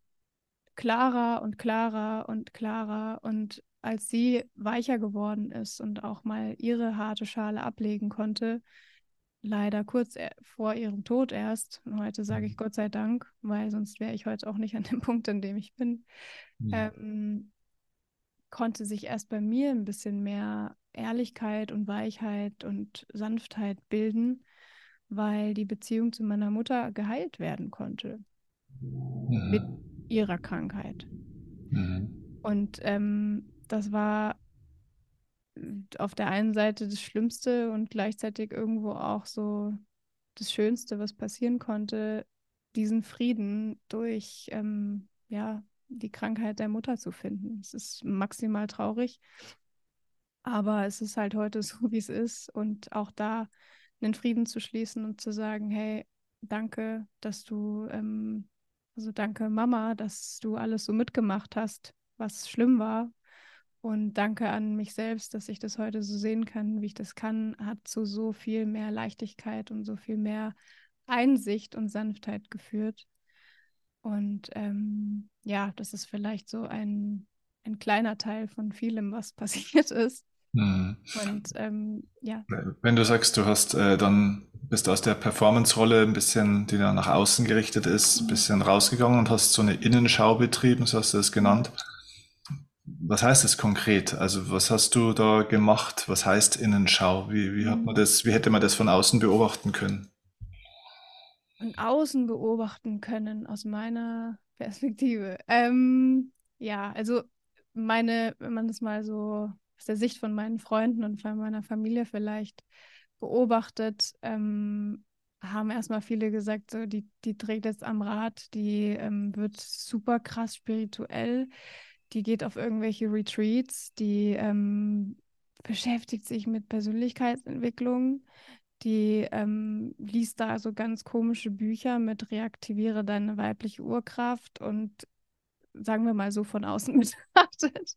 klarer und klarer und klarer. Und als sie weicher geworden ist und auch mal ihre harte Schale ablegen konnte, leider kurz e-, vor ihrem Tod erst, und heute sage ich mhm. Gott sei Dank, weil sonst wäre ich heute auch nicht an dem [LAUGHS] Punkt, an dem ich bin, ja. ähm, konnte sich erst bei mir ein bisschen mehr Ehrlichkeit und Weichheit und Sanftheit bilden, weil die Beziehung zu meiner Mutter geheilt werden konnte. Mit ihrer Krankheit. Mhm. Und ähm, das war auf der einen Seite das Schlimmste und gleichzeitig irgendwo auch so das Schönste, was passieren konnte, diesen Frieden durch ähm, ja, die Krankheit der Mutter zu finden. Es ist maximal traurig, aber es ist halt heute so, wie es ist. Und auch da einen Frieden zu schließen und zu sagen, hey, danke, dass du ähm, also danke Mama, dass du alles so mitgemacht hast, was schlimm war. Und danke an mich selbst, dass ich das heute so sehen kann, wie ich das kann, hat zu so viel mehr Leichtigkeit und so viel mehr Einsicht und Sanftheit geführt. Und ähm, ja, das ist vielleicht so ein, ein kleiner Teil von vielem, was [LAUGHS] passiert ist. Mhm. Und ähm, ja. Wenn du sagst, du hast äh, dann bist aus der Performance-Rolle ein bisschen, die dann nach außen gerichtet ist, ein bisschen rausgegangen und hast so eine Innenschau betrieben, so hast du es genannt. Was heißt das konkret? Also was hast du da gemacht? Was heißt Innenschau? Wie, wie hat man das, wie hätte man das von außen beobachten können? Von außen beobachten können, aus meiner Perspektive. Ähm, ja, also meine, wenn man das mal so aus der Sicht von meinen Freunden und von meiner Familie vielleicht beobachtet, ähm, haben erstmal viele gesagt, so, die, die trägt jetzt am Rad, die ähm, wird super krass spirituell, die geht auf irgendwelche Retreats, die ähm, beschäftigt sich mit Persönlichkeitsentwicklung, die ähm, liest da so ganz komische Bücher mit Reaktiviere deine weibliche Urkraft und sagen wir mal so von außen [LAUGHS] betrachtet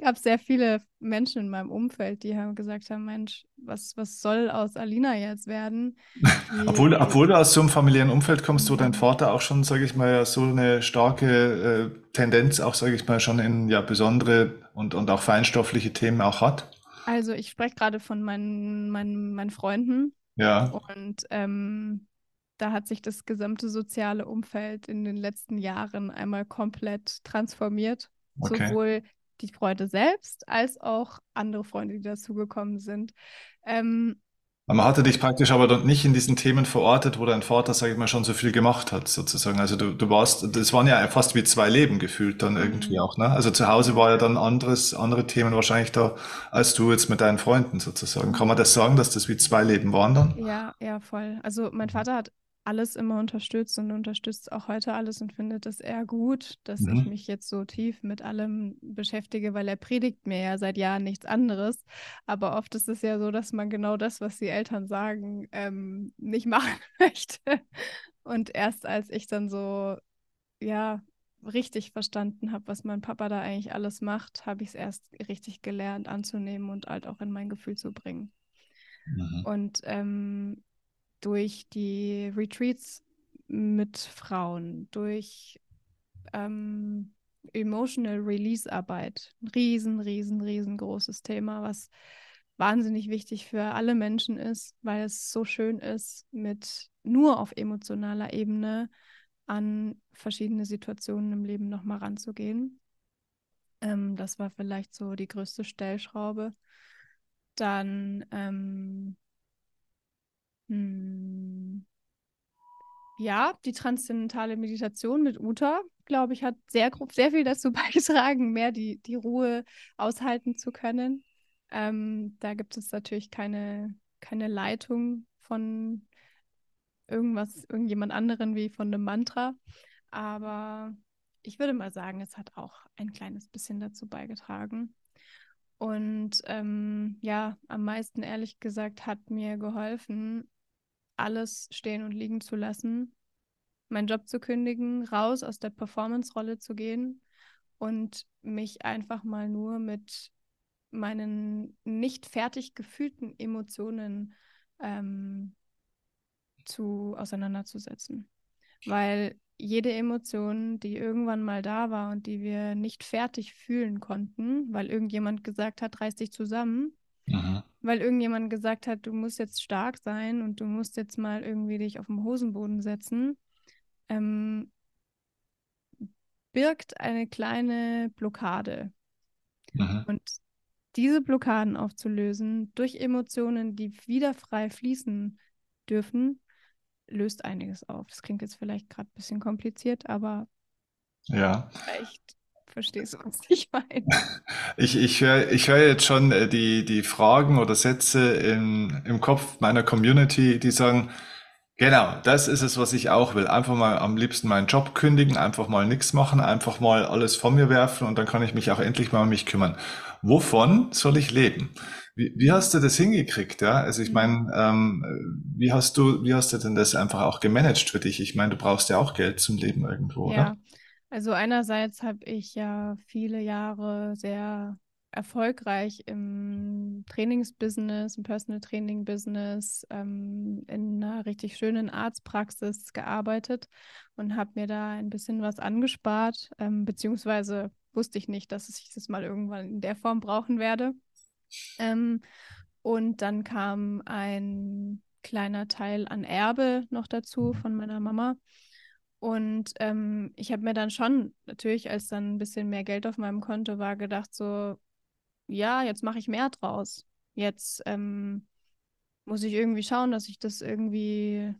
gab sehr viele Menschen in meinem Umfeld, die haben gesagt haben, Mensch, was, was soll aus Alina jetzt werden? [LAUGHS] Die, obwohl, obwohl du aus so einem familiären Umfeld kommst, wo dein Vater auch schon, sage ich mal, so eine starke äh, Tendenz auch, sage ich mal, schon in ja besondere und, und auch feinstoffliche Themen auch hat. Also ich spreche gerade von meinen, meinen, meinen Freunden. Ja. Und ähm, da hat sich das gesamte soziale Umfeld in den letzten Jahren einmal komplett transformiert. Okay. Sowohl die Freunde selbst als auch andere Freunde, die dazugekommen sind. Ähm, man hatte dich praktisch aber dann nicht in diesen Themen verortet, wo dein Vater, sage ich mal, schon so viel gemacht hat, sozusagen. Also du, du warst, das waren ja fast wie zwei Leben gefühlt dann irgendwie mhm. auch, ne? Also zu Hause war ja dann anderes, andere Themen wahrscheinlich da, als du jetzt mit deinen Freunden sozusagen. Kann man das sagen, dass das wie zwei Leben waren dann? Ja, ja, voll. Also mein Vater hat alles immer unterstützt und unterstützt auch heute alles und findet es eher gut, dass mhm. ich mich jetzt so tief mit allem beschäftige, weil er predigt mir ja seit Jahren nichts anderes. Aber oft ist es ja so, dass man genau das, was die Eltern sagen, ähm, nicht [LAUGHS] machen möchte. Und erst als ich dann so, ja, richtig verstanden habe, was mein Papa da eigentlich alles macht, habe ich es erst richtig gelernt anzunehmen und halt auch in mein Gefühl zu bringen. Mhm. Und ähm, durch die Retreats mit Frauen, durch ähm, Emotional Release Arbeit. Ein riesen, riesen, riesengroßes Thema, was wahnsinnig wichtig für alle Menschen ist, weil es so schön ist, mit nur auf emotionaler Ebene an verschiedene Situationen im Leben nochmal ranzugehen. Ähm, das war vielleicht so die größte Stellschraube. Dann ähm, hm, ja, die transzendentale Meditation mit Uta, glaube ich, hat sehr, sehr viel dazu [LAUGHS] beigetragen, mehr die, die Ruhe aushalten zu können. Ähm, da gibt es natürlich keine, keine Leitung von irgendwas, irgendjemand anderen wie von einem Mantra. Aber ich würde mal sagen, es hat auch ein kleines bisschen dazu beigetragen. Und ähm, ja, am meisten ehrlich gesagt hat mir geholfen, alles stehen und liegen zu lassen, meinen Job zu kündigen, raus aus der Performance-Rolle zu gehen und mich einfach mal nur mit meinen nicht fertig gefühlten Emotionen ähm, zu auseinanderzusetzen. Weil jede Emotion, die irgendwann mal da war und die wir nicht fertig fühlen konnten, weil irgendjemand gesagt hat, reiß dich zusammen, mhm. Weil irgendjemand gesagt hat, du musst jetzt stark sein und du musst jetzt mal irgendwie dich auf den Hosenboden setzen, ähm, birgt eine kleine Blockade. Mhm. Und diese Blockaden aufzulösen durch Emotionen, die wieder frei fließen dürfen, löst einiges auf. Das klingt jetzt vielleicht gerade ein bisschen kompliziert, aber ja. vielleicht verstehst du, [LAUGHS] was ich meine. Ich, ich höre ich hör jetzt schon äh, die, die Fragen oder Sätze im, im Kopf meiner Community, die sagen, Genau, das ist es, was ich auch will. Einfach mal am liebsten meinen Job kündigen, einfach mal nichts machen, einfach mal alles von mir werfen und dann kann ich mich auch endlich mal um mich kümmern. Wovon soll ich leben? Wie, wie hast du das hingekriegt? Ja, also ich meine, ähm, wie hast du, wie hast du denn das einfach auch gemanagt für dich? Ich meine, du brauchst ja auch Geld zum Leben irgendwo, ja. oder? Also einerseits habe ich ja viele Jahre sehr erfolgreich im Trainingsbusiness, im Personal Training Business, ähm, in einer richtig schönen Arztpraxis gearbeitet und habe mir da ein bisschen was angespart, ähm, beziehungsweise wusste ich nicht, dass ich das mal irgendwann in der Form brauchen werde. Ähm, und dann kam ein kleiner Teil an Erbe noch dazu von meiner Mama. Und ähm, ich habe mir dann schon natürlich, als dann ein bisschen mehr Geld auf meinem Konto war, gedacht, so, ja, jetzt mache ich mehr draus. Jetzt ähm, muss ich irgendwie schauen, dass ich das irgendwie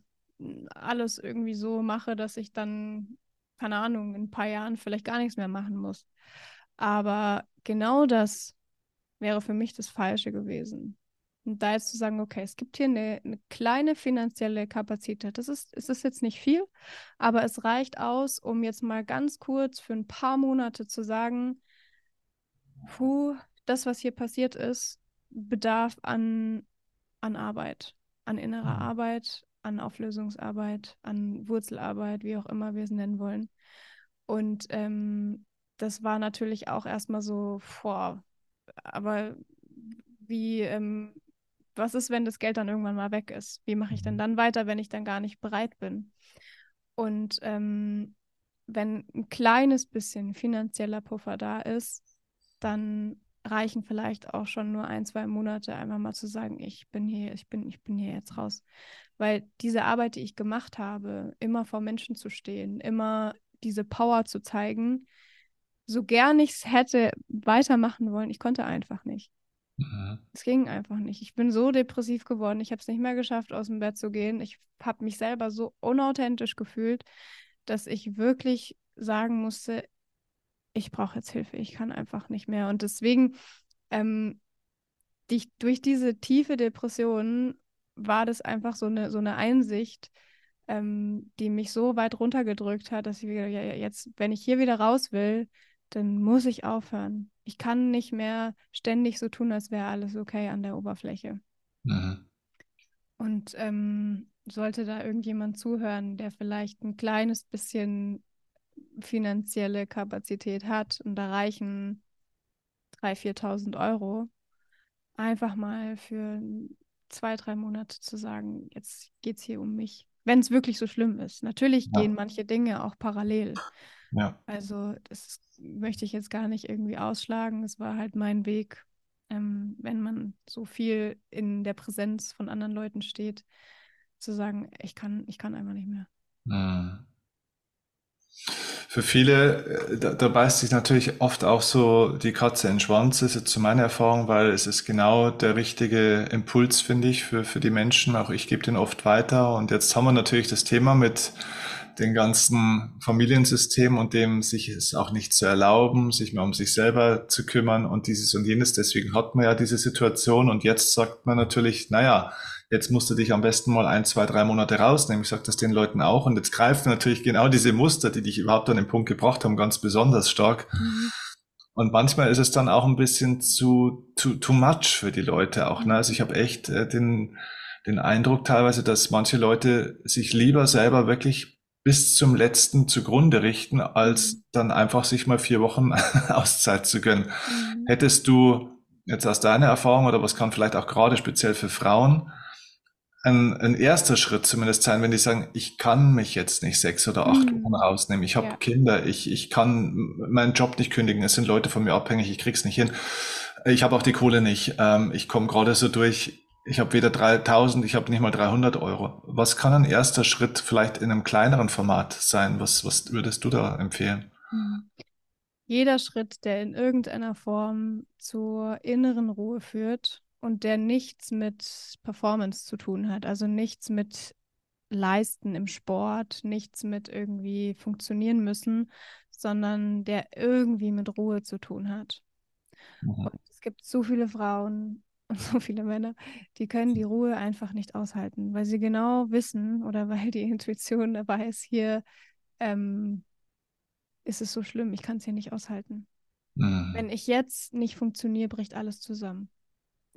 alles irgendwie so mache, dass ich dann, keine Ahnung, in ein paar Jahren vielleicht gar nichts mehr machen muss. Aber genau das wäre für mich das Falsche gewesen. Und da jetzt zu sagen, okay, es gibt hier eine, eine kleine finanzielle Kapazität. Das ist, es ist jetzt nicht viel, aber es reicht aus, um jetzt mal ganz kurz für ein paar Monate zu sagen, puh, das, was hier passiert ist, bedarf an, an Arbeit, an innerer mhm. Arbeit, an Auflösungsarbeit, an Wurzelarbeit, wie auch immer wir es nennen wollen. Und ähm, das war natürlich auch erstmal so, vor, aber wie, ähm, was ist, wenn das Geld dann irgendwann mal weg ist? Wie mache ich denn mhm. dann weiter, wenn ich dann gar nicht bereit bin? Und ähm, wenn ein kleines bisschen finanzieller Puffer da ist, dann reichen vielleicht auch schon nur ein, zwei Monate, einfach mal zu sagen, ich bin hier, ich bin, ich bin hier jetzt raus. Weil diese Arbeit, die ich gemacht habe, immer vor Menschen zu stehen, immer diese Power zu zeigen, so gern ich es hätte weitermachen wollen, ich konnte einfach nicht. Mhm. Es ging einfach nicht. Ich bin so depressiv geworden. Ich habe es nicht mehr geschafft, aus dem Bett zu gehen. Ich habe mich selber so unauthentisch gefühlt, dass ich wirklich sagen musste, ich brauche jetzt Hilfe, ich kann einfach nicht mehr. Und deswegen, ähm, die, durch diese tiefe Depression war das einfach so eine, so eine Einsicht, ähm, die mich so weit runtergedrückt hat, dass ich wieder, ja, jetzt, wenn ich hier wieder raus will, dann muss ich aufhören. Ich kann nicht mehr ständig so tun, als wäre alles okay an der Oberfläche. Mhm. Und ähm, sollte da irgendjemand zuhören, der vielleicht ein kleines bisschen finanzielle Kapazität hat und da reichen 3.000, 4.000 Euro, einfach mal für zwei, drei Monate zu sagen, jetzt geht es hier um mich. wenn es wirklich so schlimm ist. Natürlich ja. gehen manche Dinge auch parallel. Ja. Also das möchte ich jetzt gar nicht irgendwie ausschlagen. Es war halt mein Weg, ähm, wenn man so viel in der Präsenz von anderen Leuten steht, zu sagen, ich kann, ich kann einfach nicht mehr. Mhm. Für viele, äh, da, da, beißt sich natürlich oft auch so die Katze in den Schwanz, ist jetzt zu meiner Erfahrung, weil es ist genau der richtige Impuls, finde ich, für, für die Menschen. Auch ich gebe den oft weiter. Und jetzt haben wir natürlich das Thema mit den ganzen Familiensystem und dem sich es auch nicht zu erlauben, sich mehr um sich selber zu kümmern und dieses und jenes. Deswegen hat man ja diese Situation und jetzt sagt man natürlich, naja, jetzt musst du dich am besten mal ein, zwei, drei Monate rausnehmen. Ich sage das den Leuten auch. Und jetzt greifen natürlich genau diese Muster, die dich überhaupt an den Punkt gebracht haben, ganz besonders stark. Mhm. Und manchmal ist es dann auch ein bisschen zu too, too much für die Leute auch. Ne? Also ich habe echt äh, den, den Eindruck teilweise, dass manche Leute sich lieber selber wirklich bis zum letzten zugrunde richten, als dann einfach sich mal vier Wochen [LAUGHS] Auszeit zu gönnen. Mhm. Hättest du jetzt aus deiner Erfahrung oder was kann vielleicht auch gerade speziell für Frauen ein, ein erster Schritt zumindest sein, wenn die sagen, ich kann mich jetzt nicht sechs oder acht mhm. Wochen rausnehmen, ich habe ja. Kinder, ich, ich kann meinen Job nicht kündigen, es sind Leute von mir abhängig, ich krieg's nicht hin. Ich habe auch die Kohle nicht. Ähm, ich komme gerade so durch. Ich habe weder 3000, ich habe nicht mal 300 Euro. Was kann ein erster Schritt vielleicht in einem kleineren Format sein? Was, was würdest du da empfehlen? Mhm. Jeder Schritt, der in irgendeiner Form zur inneren Ruhe führt, und der nichts mit Performance zu tun hat, also nichts mit Leisten im Sport, nichts mit irgendwie funktionieren müssen, sondern der irgendwie mit Ruhe zu tun hat. Mhm. Und es gibt so viele Frauen [LAUGHS] und so viele Männer, die können die Ruhe einfach nicht aushalten, weil sie genau wissen oder weil die Intuition dabei ist, hier ähm, ist es so schlimm, ich kann es hier nicht aushalten. Mhm. Wenn ich jetzt nicht funktioniere, bricht alles zusammen.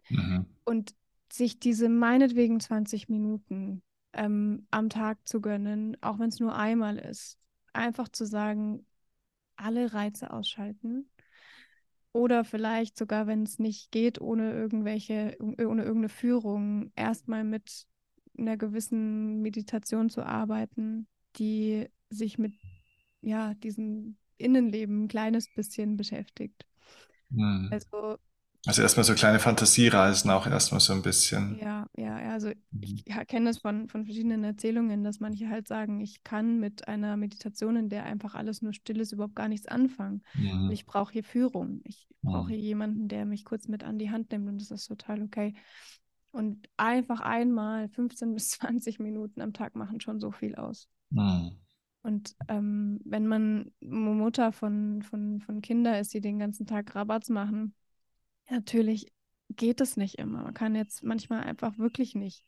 Mhm. Und sich diese meinetwegen 20 Minuten ähm, am Tag zu gönnen, auch wenn es nur einmal ist, einfach zu sagen, alle Reize ausschalten. Oder vielleicht sogar, wenn es nicht geht, ohne irgendwelche, ohne irgendeine Führung, erstmal mit einer gewissen Meditation zu arbeiten, die sich mit ja, diesem Innenleben ein kleines bisschen beschäftigt. Mhm. Also also erstmal so kleine Fantasiereisen auch erstmal so ein bisschen. Ja, ja, also ich mhm. kenne das von, von verschiedenen Erzählungen, dass manche halt sagen, ich kann mit einer Meditation, in der einfach alles nur still ist, überhaupt gar nichts anfangen. Mhm. Ich brauche hier Führung. Ich brauche mhm. hier jemanden, der mich kurz mit an die Hand nimmt und das ist total okay. Und einfach einmal 15 [LAUGHS] bis 20 Minuten am Tag machen schon so viel aus. Mhm. Und ähm, wenn man Mutter von, von, von Kindern ist, die den ganzen Tag Rabatz machen, Natürlich geht es nicht immer. Man kann jetzt manchmal einfach wirklich nicht.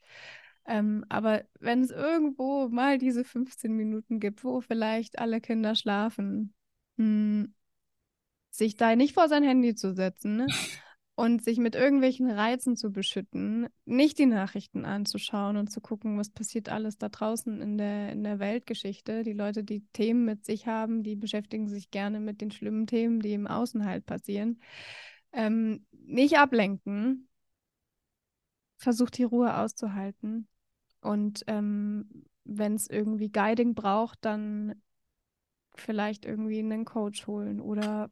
Ähm, aber wenn es irgendwo mal diese 15 Minuten gibt, wo vielleicht alle Kinder schlafen, mh, hm, sich da nicht vor sein Handy zu setzen ne? und sich mit irgendwelchen Reizen zu beschütten, nicht die Nachrichten anzuschauen und zu gucken, was passiert alles da draußen in der, in der Weltgeschichte. Die Leute, die Themen mit sich haben, die beschäftigen sich gerne mit den schlimmen Themen, die im Außen halt passieren. Ähm, nicht ablenken. Versucht die Ruhe auszuhalten. Und ähm, wenn es irgendwie Guiding braucht, dann vielleicht irgendwie einen Coach holen oder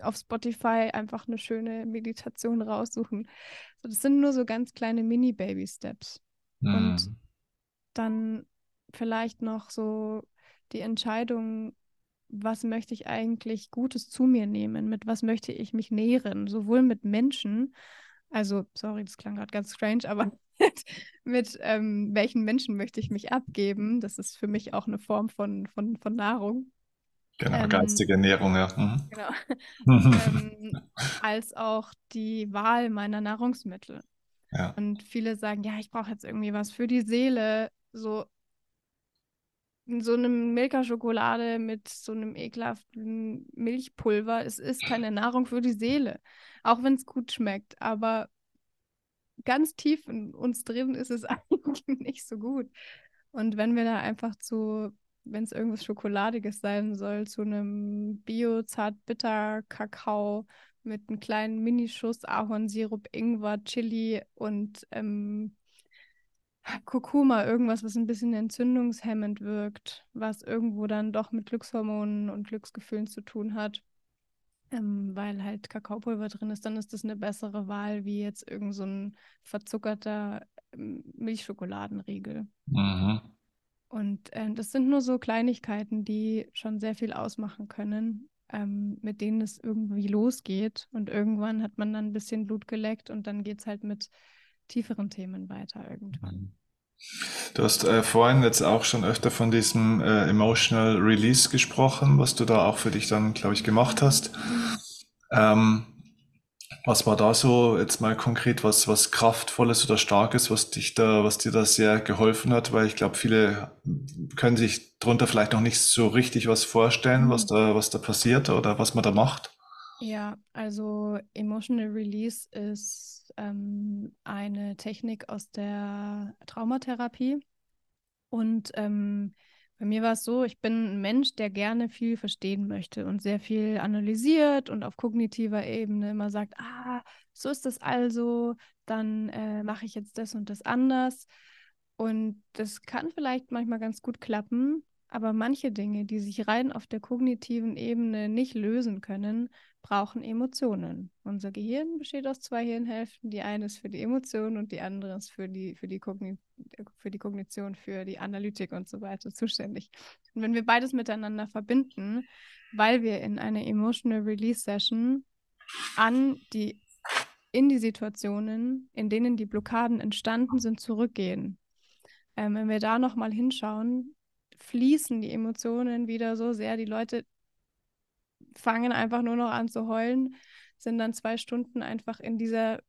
auf Spotify einfach eine schöne Meditation raussuchen. Das sind nur so ganz kleine Mini-Baby-Steps. Mhm. Und dann vielleicht noch so die Entscheidung was möchte ich eigentlich Gutes zu mir nehmen? Mit was möchte ich mich nähren? Sowohl mit Menschen, also, sorry, das klang gerade ganz strange, aber [LAUGHS] mit, ähm, welchen Menschen möchte ich mich abgeben? Das ist für mich auch eine Form von, von, von Nahrung. Genau, ähm, geistige Ernährung, ja. Mhm. Genau. [LAUGHS] ähm, als auch die Wahl meiner Nahrungsmittel. Ja. Und viele sagen, ja, ich brauche jetzt irgendwie was für die Seele. So, so eine Milka-Schokolade mit so einem ekelhaften Milchpulver. Es ist keine Nahrung für die Seele, auch wenn es gut schmeckt. Aber ganz tief in uns drin ist es [LAUGHS] eigentlich nicht so gut. Und wenn wir da einfach zu, wenn es irgendwas Schokoladiges sein soll, zu einem Bio-Zart-Bitter-Kakao mit einem kleinen Minischuss Ahornsirup, Ingwer, Chili und ähm, Kurkuma, irgendwas, was ein bisschen entzündungshemmend wirkt, was irgendwo dann doch mit Glückshormonen und Glücksgefühlen zu tun hat, ähm, weil halt Kakaopulver drin ist, dann ist das eine bessere Wahl wie jetzt irgend so ein verzuckerter ähm, Milchschokoladenriegel. Mhm. Und äh, das sind nur so Kleinigkeiten, die schon sehr viel ausmachen können, ähm, mit denen es irgendwie losgeht. Und irgendwann hat man dann ein bisschen Blut geleckt und dann geht es halt mit tieferen Themen weiter irgendwann. Mhm. Du hast äh, vorhin jetzt auch schon öfter von diesem äh, Emotional Release gesprochen, was du da auch für dich dann, glaube ich, gemacht hast. Ähm, was war da so jetzt mal konkret was, was kraftvolles oder starkes, was dich da, was dir da sehr geholfen hat? Weil ich glaube, viele können sich darunter vielleicht noch nicht so richtig was vorstellen, was mhm. da, was da passiert oder was man da macht. Ja, also Emotional Release ist ähm, eine Technik aus der Traumatherapie. Und ähm, bei mir war es so, ich bin ein Mensch, der gerne viel verstehen möchte und sehr viel analysiert und auf kognitiver Ebene immer sagt, ah, so ist das also, dann äh, mache ich jetzt das und das anders. Und das kann vielleicht manchmal ganz gut klappen, aber manche Dinge, die sich rein auf der kognitiven Ebene nicht lösen können, brauchen Emotionen. Unser Gehirn besteht aus zwei Hirnhälften. Die eine ist für die Emotionen und die andere ist für die, für die, Kogni für die Kognition, für die Analytik und so weiter zuständig. Und wenn wir beides miteinander verbinden, weil wir in einer Emotional Release Session an die in die Situationen, in denen die Blockaden entstanden sind, zurückgehen. Ähm, wenn wir da nochmal hinschauen, fließen die Emotionen wieder so sehr. Die Leute fangen einfach nur noch an zu heulen, sind dann zwei Stunden einfach in dieser,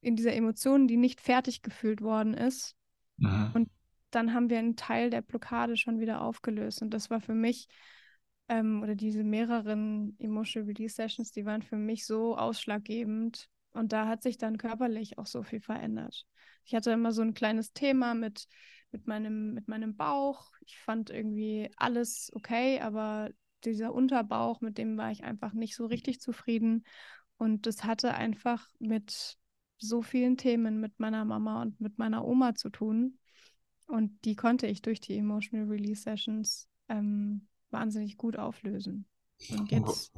in dieser Emotion, die nicht fertig gefühlt worden ist. Mhm. Und dann haben wir einen Teil der Blockade schon wieder aufgelöst. Und das war für mich, ähm, oder diese mehreren Emotional Release Sessions, die waren für mich so ausschlaggebend. Und da hat sich dann körperlich auch so viel verändert. Ich hatte immer so ein kleines Thema mit mit meinem, mit meinem Bauch. Ich fand irgendwie alles okay, aber dieser Unterbauch, mit dem war ich einfach nicht so richtig zufrieden. Und das hatte einfach mit so vielen Themen mit meiner Mama und mit meiner Oma zu tun. Und die konnte ich durch die Emotional Release Sessions ähm, wahnsinnig gut auflösen. Und jetzt.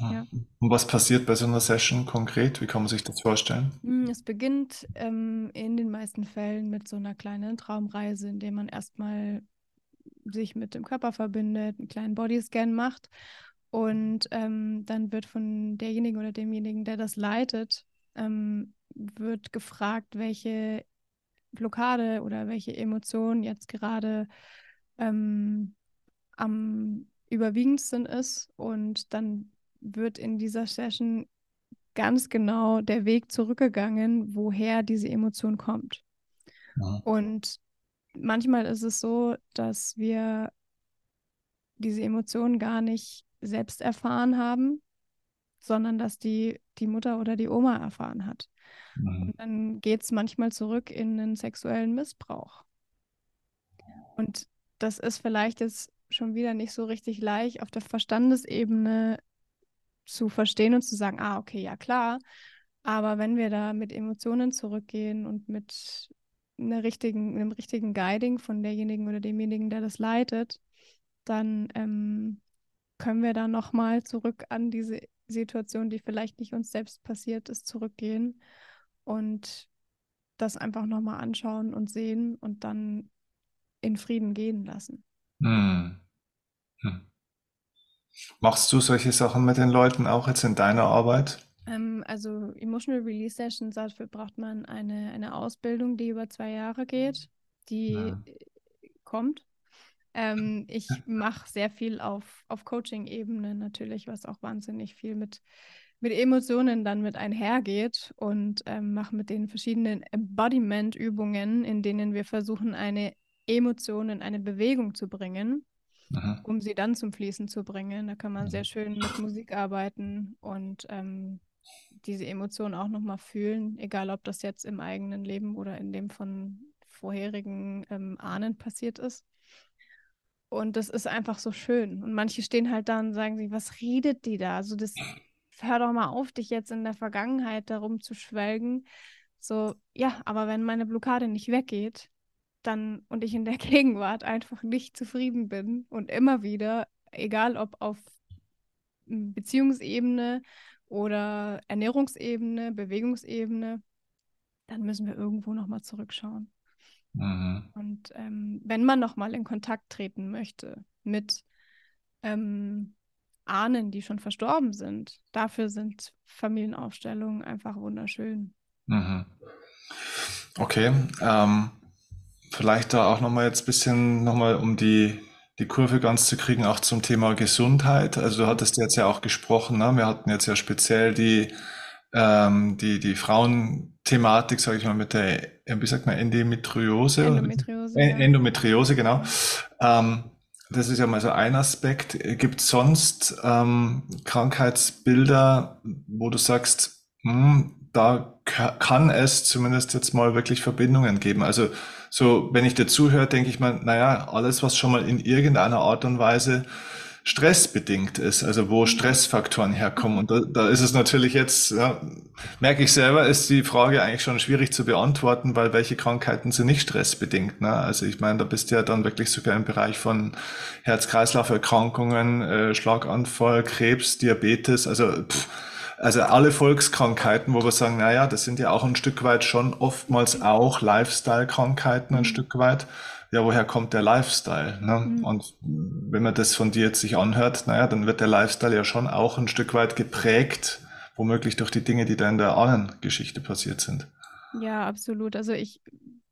Ja. Und was passiert bei so einer Session konkret? Wie kann man sich das vorstellen? Hm, es beginnt ähm, in den meisten Fällen mit so einer kleinen Traumreise, in der man erstmal sich mit dem Körper verbindet, einen kleinen Bodyscan macht und ähm, dann wird von derjenigen oder demjenigen, der das leitet, ähm, wird gefragt, welche Blockade oder welche Emotion jetzt gerade ähm, am überwiegendsten ist und dann wird in dieser Session ganz genau der Weg zurückgegangen, woher diese Emotion kommt. Ja. Und manchmal ist es so, dass wir diese Emotionen gar nicht selbst erfahren haben, sondern dass die die Mutter oder die Oma erfahren hat. Mhm. Und dann geht es manchmal zurück in einen sexuellen Missbrauch. Und das ist vielleicht jetzt schon wieder nicht so richtig leicht auf der Verstandesebene zu verstehen und zu sagen, ah, okay, ja klar. Aber wenn wir da mit Emotionen zurückgehen und mit einer richtigen, einem richtigen Guiding von derjenigen oder demjenigen, der das leitet, dann ähm, können wir da nochmal zurück an diese Situation, die vielleicht nicht uns selbst passiert ist, zurückgehen und das einfach nochmal anschauen und sehen und dann in Frieden gehen lassen. Hm. Hm. Machst du solche Sachen mit den Leuten auch jetzt in deiner Arbeit? Ähm, also Emotional Release Sessions, dafür braucht man eine, eine Ausbildung, die über zwei Jahre geht, die ja. kommt. Ähm, ich mache sehr viel auf, auf Coaching-Ebene natürlich, was auch wahnsinnig viel mit, mit Emotionen dann mit einhergeht und ähm, mache mit den verschiedenen Embodiment-Übungen, in denen wir versuchen, eine Emotion in eine Bewegung zu bringen, Aha. um sie dann zum Fließen zu bringen. Da kann man sehr schön mit Musik arbeiten und ähm, diese Emotionen auch nochmal fühlen, egal ob das jetzt im eigenen Leben oder in dem von vorherigen ähm, Ahnen passiert ist. Und das ist einfach so schön. Und manche stehen halt da und sagen sich, was redet die da? Also das hör doch mal auf, dich jetzt in der Vergangenheit darum zu schwelgen, So, ja, aber wenn meine Blockade nicht weggeht, dann und ich in der [LAUGHS] Gegenwart einfach nicht zufrieden bin und immer wieder, egal ob auf Beziehungsebene oder Ernährungsebene, Bewegungsebene, dann müssen wir irgendwo nochmal zurückschauen. Mhm. Und ähm, wenn man nochmal in Kontakt treten möchte mit ähm, Ahnen, die schon verstorben sind, dafür sind Familienaufstellungen einfach wunderschön. Mhm. Okay, ähm, vielleicht da auch nochmal jetzt ein bisschen nochmal um die, die Kurve ganz zu kriegen, auch zum Thema Gesundheit. Also du hattest jetzt ja auch gesprochen, ne? wir hatten jetzt ja speziell die, ähm, die, die Frauenthematik, sage ich mal, mit der, wie sagt man, Endometriose? Endometriose, ja. Endometriose genau. Ähm, das ist ja mal so ein Aspekt. Gibt es sonst ähm, Krankheitsbilder, wo du sagst, hm, da kann es zumindest jetzt mal wirklich Verbindungen geben. Also so, wenn ich dir zuhöre, denke ich mal, naja, alles, was schon mal in irgendeiner Art und Weise stressbedingt ist, also wo Stressfaktoren herkommen. Und da, da ist es natürlich jetzt, ja, merke ich selber, ist die Frage eigentlich schon schwierig zu beantworten, weil welche Krankheiten sind nicht stressbedingt. Ne? Also ich meine, da bist du ja dann wirklich sogar im Bereich von Herz-Kreislauf-Erkrankungen, äh, Schlaganfall, Krebs, Diabetes, also pff, also alle Volkskrankheiten, wo wir sagen, naja, das sind ja auch ein Stück weit schon oftmals auch Lifestyle-Krankheiten ein mhm. Stück weit. Ja, woher kommt der Lifestyle? Ne? Mhm. Und wenn man das von dir jetzt sich anhört, naja, dann wird der Lifestyle ja schon auch ein Stück weit geprägt, womöglich durch die Dinge, die da in der Ahnengeschichte passiert sind. Ja, absolut. Also ich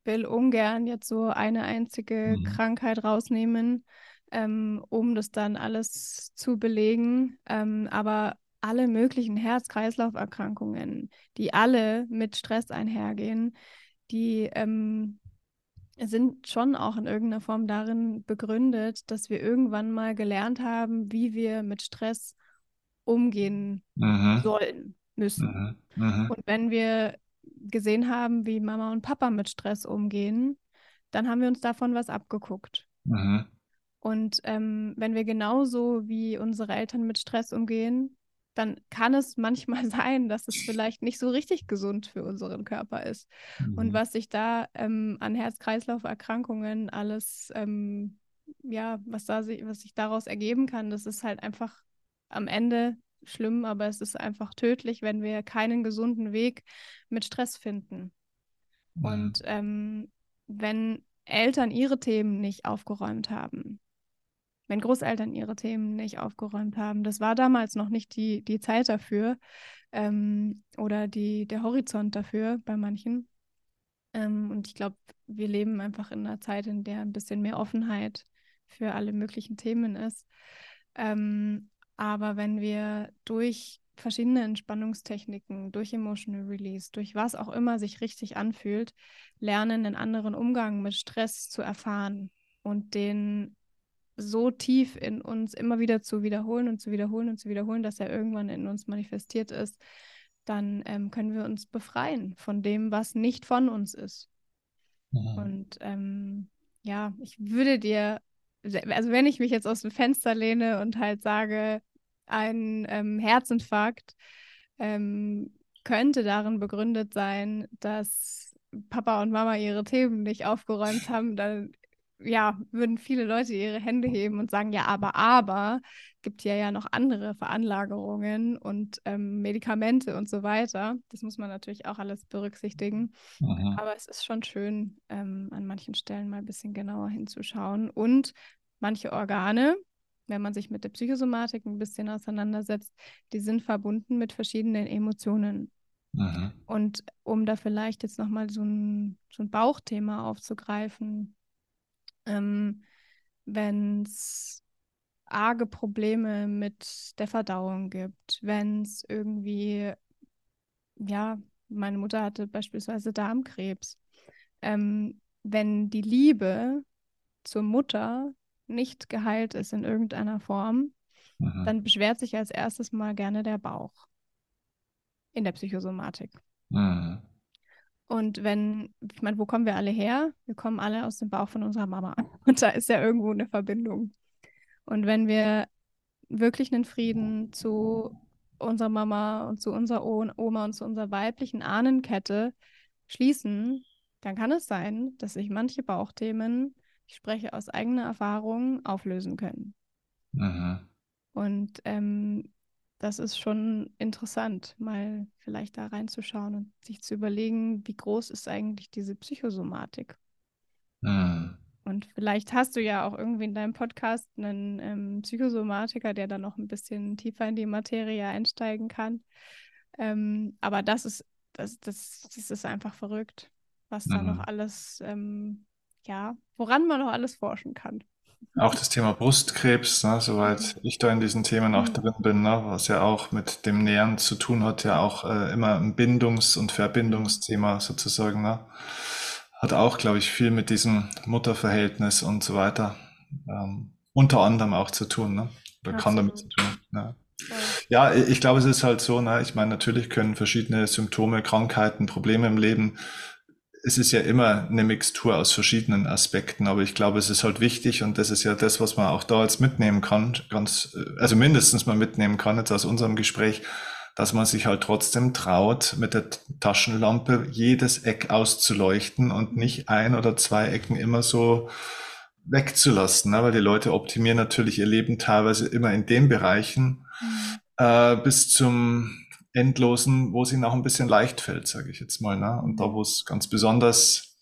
will ungern jetzt so eine einzige mhm. Krankheit rausnehmen, ähm, um das dann alles zu belegen. Ähm, aber alle möglichen Herz-Kreislauf-Erkrankungen, die alle mit Stress einhergehen, die ähm, sind schon auch in irgendeiner Form darin begründet, dass wir irgendwann mal gelernt haben, wie wir mit Stress umgehen mhm. sollen, müssen. Mhm. Mhm. Und wenn wir gesehen haben, wie Mama und Papa mit Stress umgehen, dann haben wir uns davon was abgeguckt. Und ähm, wenn wir genauso wie unsere Eltern mit Stress umgehen, dann kann es manchmal [LAUGHS] sein, dass es vielleicht nicht so richtig gesund für unseren Körper ist. Mhm. Und was sich da ähm, an Herz-Kreislauf-Erkrankungen alles, ähm, ja, was, da sich, was sich daraus ergeben kann, das ist halt einfach am Ende schlimm, aber es ist einfach tödlich, wenn wir keinen gesunden Weg mit Stress finden. Mhm. Und ähm, wenn Eltern ihre Themen nicht aufgeräumt haben, wenn Großeltern ihre Themen nicht aufgeräumt haben. Das war damals noch nicht die, die Zeit dafür ähm, oder die, der Horizont dafür bei manchen. Ähm, und ich glaube, wir leben einfach in einer Zeit, in der ein bisschen mehr Offenheit für alle möglichen Themen ist. Ähm, aber wenn wir durch verschiedene Entspannungstechniken, durch Emotional Release, durch was auch immer sich richtig anfühlt, lernen, einen anderen Umgang mit Stress zu erfahren und den so tief in uns immer wieder zu wiederholen und zu wiederholen und zu wiederholen, dass er irgendwann in uns manifestiert ist, dann ähm, können wir uns befreien von dem, was nicht von uns ist. Mhm. Und ähm, ja, ich würde dir, also wenn ich mich jetzt aus dem Fenster lehne und halt sage, ein ähm, Herzinfarkt ähm, könnte darin begründet sein, dass Papa und Mama ihre Themen nicht aufgeräumt haben, dann ja, würden viele Leute ihre Hände heben und sagen, ja, aber, aber, gibt ja ja noch andere Veranlagerungen und ähm, Medikamente und so weiter. Das muss man natürlich auch alles berücksichtigen. Mhm. Aber es ist schon schön, ähm, an manchen Stellen mal ein bisschen genauer hinzuschauen. Und manche Organe, wenn man sich mit der Psychosomatik ein bisschen auseinandersetzt, die sind verbunden mit verschiedenen Emotionen. Mhm. Und um da vielleicht jetzt nochmal so ein, so ein Bauchthema aufzugreifen, ähm, wenn es arge Probleme mit der Verdauung gibt, wenn es irgendwie, ja, meine Mutter hatte beispielsweise Darmkrebs. Ähm, wenn die Liebe zur Mutter nicht geheilt ist in irgendeiner Form, mhm. dann beschwert sich als erstes mal gerne der Bauch in der Psychosomatik. Mhm. Und wenn, ich meine, wo kommen wir alle her? Wir kommen alle aus dem Bauch von unserer Mama. [LAUGHS] Und da ist ja irgendwo eine Verbindung. Und wenn wir wirklich einen Frieden zu unserer Mama und zu unserer Oma und zu unserer weiblichen Ahnenkette schließen, dann kann es sein, dass sich manche Bauchthemen, ich spreche aus eigener Erfahrung, auflösen können. Mhm. Und ähm, das ist schon interessant, mal vielleicht da reinzuschauen und sich zu überlegen, wie groß ist eigentlich diese Psychosomatik. Mhm. Und vielleicht hast du ja auch irgendwie in deinem Podcast einen ähm, Psychosomatiker, der dann noch ein bisschen tiefer in die Materie einsteigen kann. Ähm, aber das ist, das, das, das ist einfach verrückt, was mhm. da noch mhm. alles, ähm, ja, woran man noch alles forschen kann. Auch das Thema Brustkrebs, ne, soweit mhm. ich da in diesen Themen auch mhm. drin bin, ne, was ja auch mit dem Nähern zu tun hat, ja auch äh, immer ein Bindungs- und Verbindungsthema sozusagen. Ne hat auch, glaube ich, viel mit diesem Mutterverhältnis und so weiter ähm, unter anderem auch zu tun, ne? Oder Absolut. kann damit zu tun. Ne? Ja. ja, ich glaube, es ist halt so, ne? ich meine, natürlich können verschiedene Symptome, Krankheiten, Probleme im Leben, es ist ja immer eine Mixtur aus verschiedenen Aspekten, aber ich glaube, es ist halt wichtig und das ist ja das, was man auch da jetzt mitnehmen kann, ganz, also mindestens mal mitnehmen kann jetzt aus unserem Gespräch, dass man sich halt trotzdem traut, mit der Taschenlampe jedes Eck auszuleuchten und nicht ein oder zwei Ecken immer so wegzulassen, ne? weil die Leute optimieren natürlich ihr Leben teilweise immer in den Bereichen mhm. äh, bis zum Endlosen, wo es ihnen auch ein bisschen leicht fällt, sage ich jetzt mal. Ne? Und da, wo es ganz besonders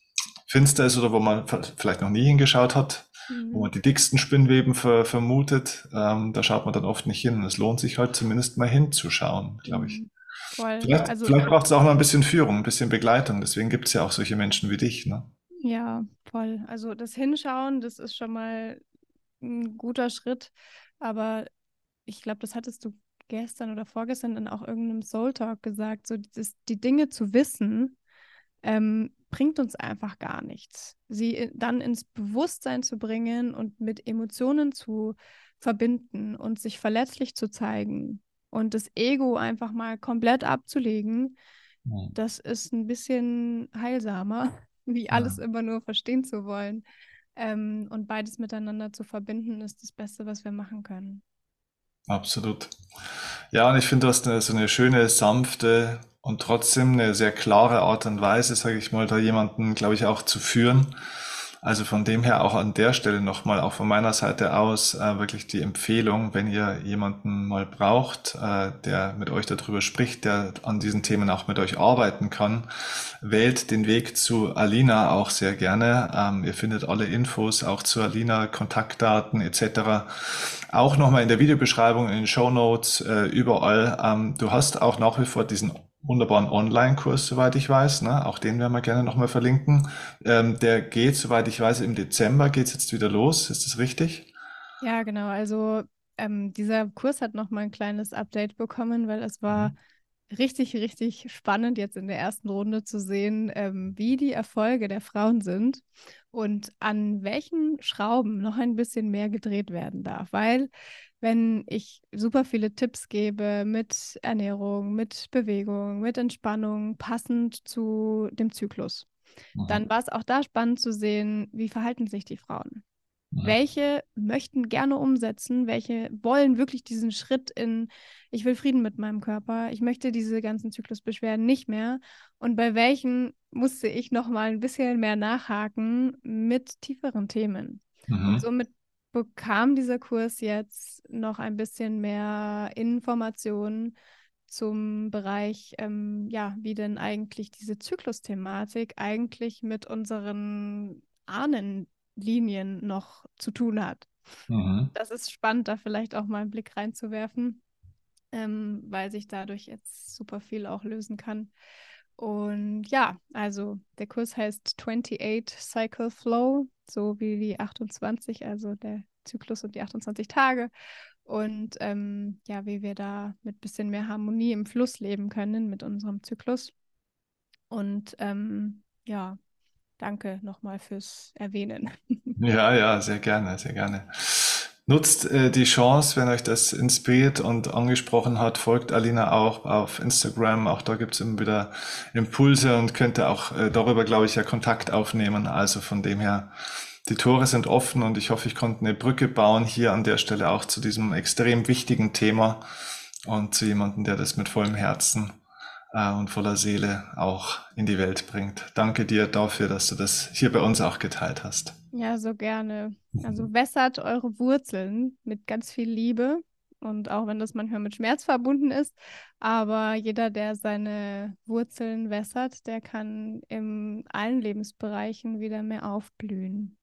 finster ist oder wo man vielleicht noch nie hingeschaut hat, mhm. wo man die dicksten Spinnweben ver vermutet, ähm, da schaut man dann oft nicht hin. Und es lohnt sich halt zumindest mal hinzuschauen, glaube ich. Mhm. Voll. Vielleicht, also, vielleicht braucht es auch noch ein bisschen Führung, ein bisschen Begleitung. Deswegen gibt es ja auch solche Menschen wie dich. Ne? Ja, voll. Also das Hinschauen, das ist schon mal ein guter Schritt. Aber ich glaube, das hattest du gestern oder vorgestern in auch irgendeinem Soul Talk gesagt, so dieses, die Dinge zu wissen, ähm, bringt uns einfach gar nichts. Sie dann ins Bewusstsein zu bringen und mit Emotionen zu verbinden und sich verletzlich zu zeigen und das Ego einfach mal komplett abzulegen, ja. das ist ein bisschen heilsamer, [LAUGHS] wie alles ja. immer nur verstehen zu wollen. Ähm, und beides miteinander zu verbinden, ist das Beste, was wir machen können. Absolut. Ja, und ich finde, du hast eine, so eine schöne, sanfte und trotzdem eine sehr klare Art und Weise, sage ich mal, da jemanden, glaube ich, auch zu führen. Also von dem her auch an der Stelle nochmal, auch von meiner Seite aus, äh, wirklich die Empfehlung, wenn ihr jemanden mal braucht, äh, der mit euch darüber spricht, der an diesen Themen auch mit euch arbeiten kann, wählt den Weg zu Alina auch sehr gerne. Ähm, ihr findet alle Infos auch zu Alina, Kontaktdaten etc. Auch nochmal in der Videobeschreibung, in den Show Notes, äh, überall. Ähm, du hast auch nach wie vor diesen wunderbaren Online-Kurs, soweit ich weiß. Ne? Auch den werden wir gerne nochmal verlinken. Ähm, der geht, soweit ich weiß, im Dezember geht es jetzt wieder los. Ist das richtig? Ja, genau. Also ähm, dieser Kurs hat nochmal ein kleines Update bekommen, weil es war mhm. richtig, richtig spannend, jetzt in der ersten Runde zu sehen, ähm, wie die Erfolge der Frauen sind und an welchen Schrauben noch ein bisschen mehr gedreht werden darf. Weil wenn ich super viele Tipps gebe mit Ernährung, mit Bewegung, mit Entspannung, passend zu dem Zyklus. Mhm. Dann war es auch da spannend zu sehen, wie verhalten sich die Frauen. Mhm. Welche möchten gerne umsetzen, welche wollen wirklich diesen Schritt in, ich will Frieden mit meinem Körper, ich möchte diese ganzen Zyklusbeschwerden nicht mehr. Und bei welchen musste ich noch mal ein bisschen mehr nachhaken mit tieferen Themen. Mhm. Und somit bekam dieser Kurs jetzt noch ein bisschen mehr Informationen zum Bereich, ähm, ja, wie denn eigentlich diese Zyklusthematik eigentlich mit unseren Ahnenlinien noch zu tun hat. Mhm. Das ist spannend, da vielleicht auch mal einen Blick reinzuwerfen, ähm, weil sich dadurch jetzt super viel auch lösen kann. Und ja, also der Kurs heißt 28 Cycle Flow, so wie die 28, also der Zyklus und die 28 Tage. Und ähm, ja, wie wir da mit ein bisschen mehr Harmonie im Fluss leben können mit unserem Zyklus. Und ähm, ja, danke nochmal fürs Erwähnen. Ja, ja, sehr gerne, sehr gerne. Nutzt äh, die Chance, wenn euch das inspiriert und angesprochen hat, folgt Alina auch auf Instagram. Auch da gibt's immer wieder Impulse und könnt ihr auch äh, darüber, glaube ich, ja Kontakt aufnehmen. Also von dem her, die Tore sind offen und ich hoffe, ich konnte eine Brücke bauen hier an der Stelle auch zu diesem extrem wichtigen Thema und zu jemandem, der das mit vollem Herzen äh, und voller Seele auch in die Welt bringt. Danke dir dafür, dass du das hier bei uns auch geteilt hast. Ja, so gerne. Also wässert eure Wurzeln mit ganz viel Liebe und auch wenn das manchmal mit Schmerz verbunden ist, aber jeder, der seine Wurzeln wässert, der kann in allen Lebensbereichen wieder mehr aufblühen.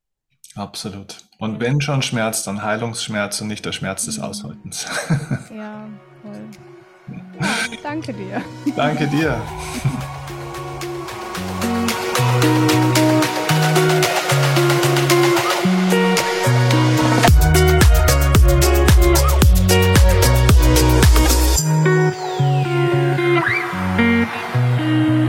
Absolut. Und wenn schon Schmerz, dann Heilungsschmerz und nicht der Schmerz des mhm. Aushaltens. Ja, voll. [LAUGHS] Ja, danke dir. Danke dir. [LAUGHS] you.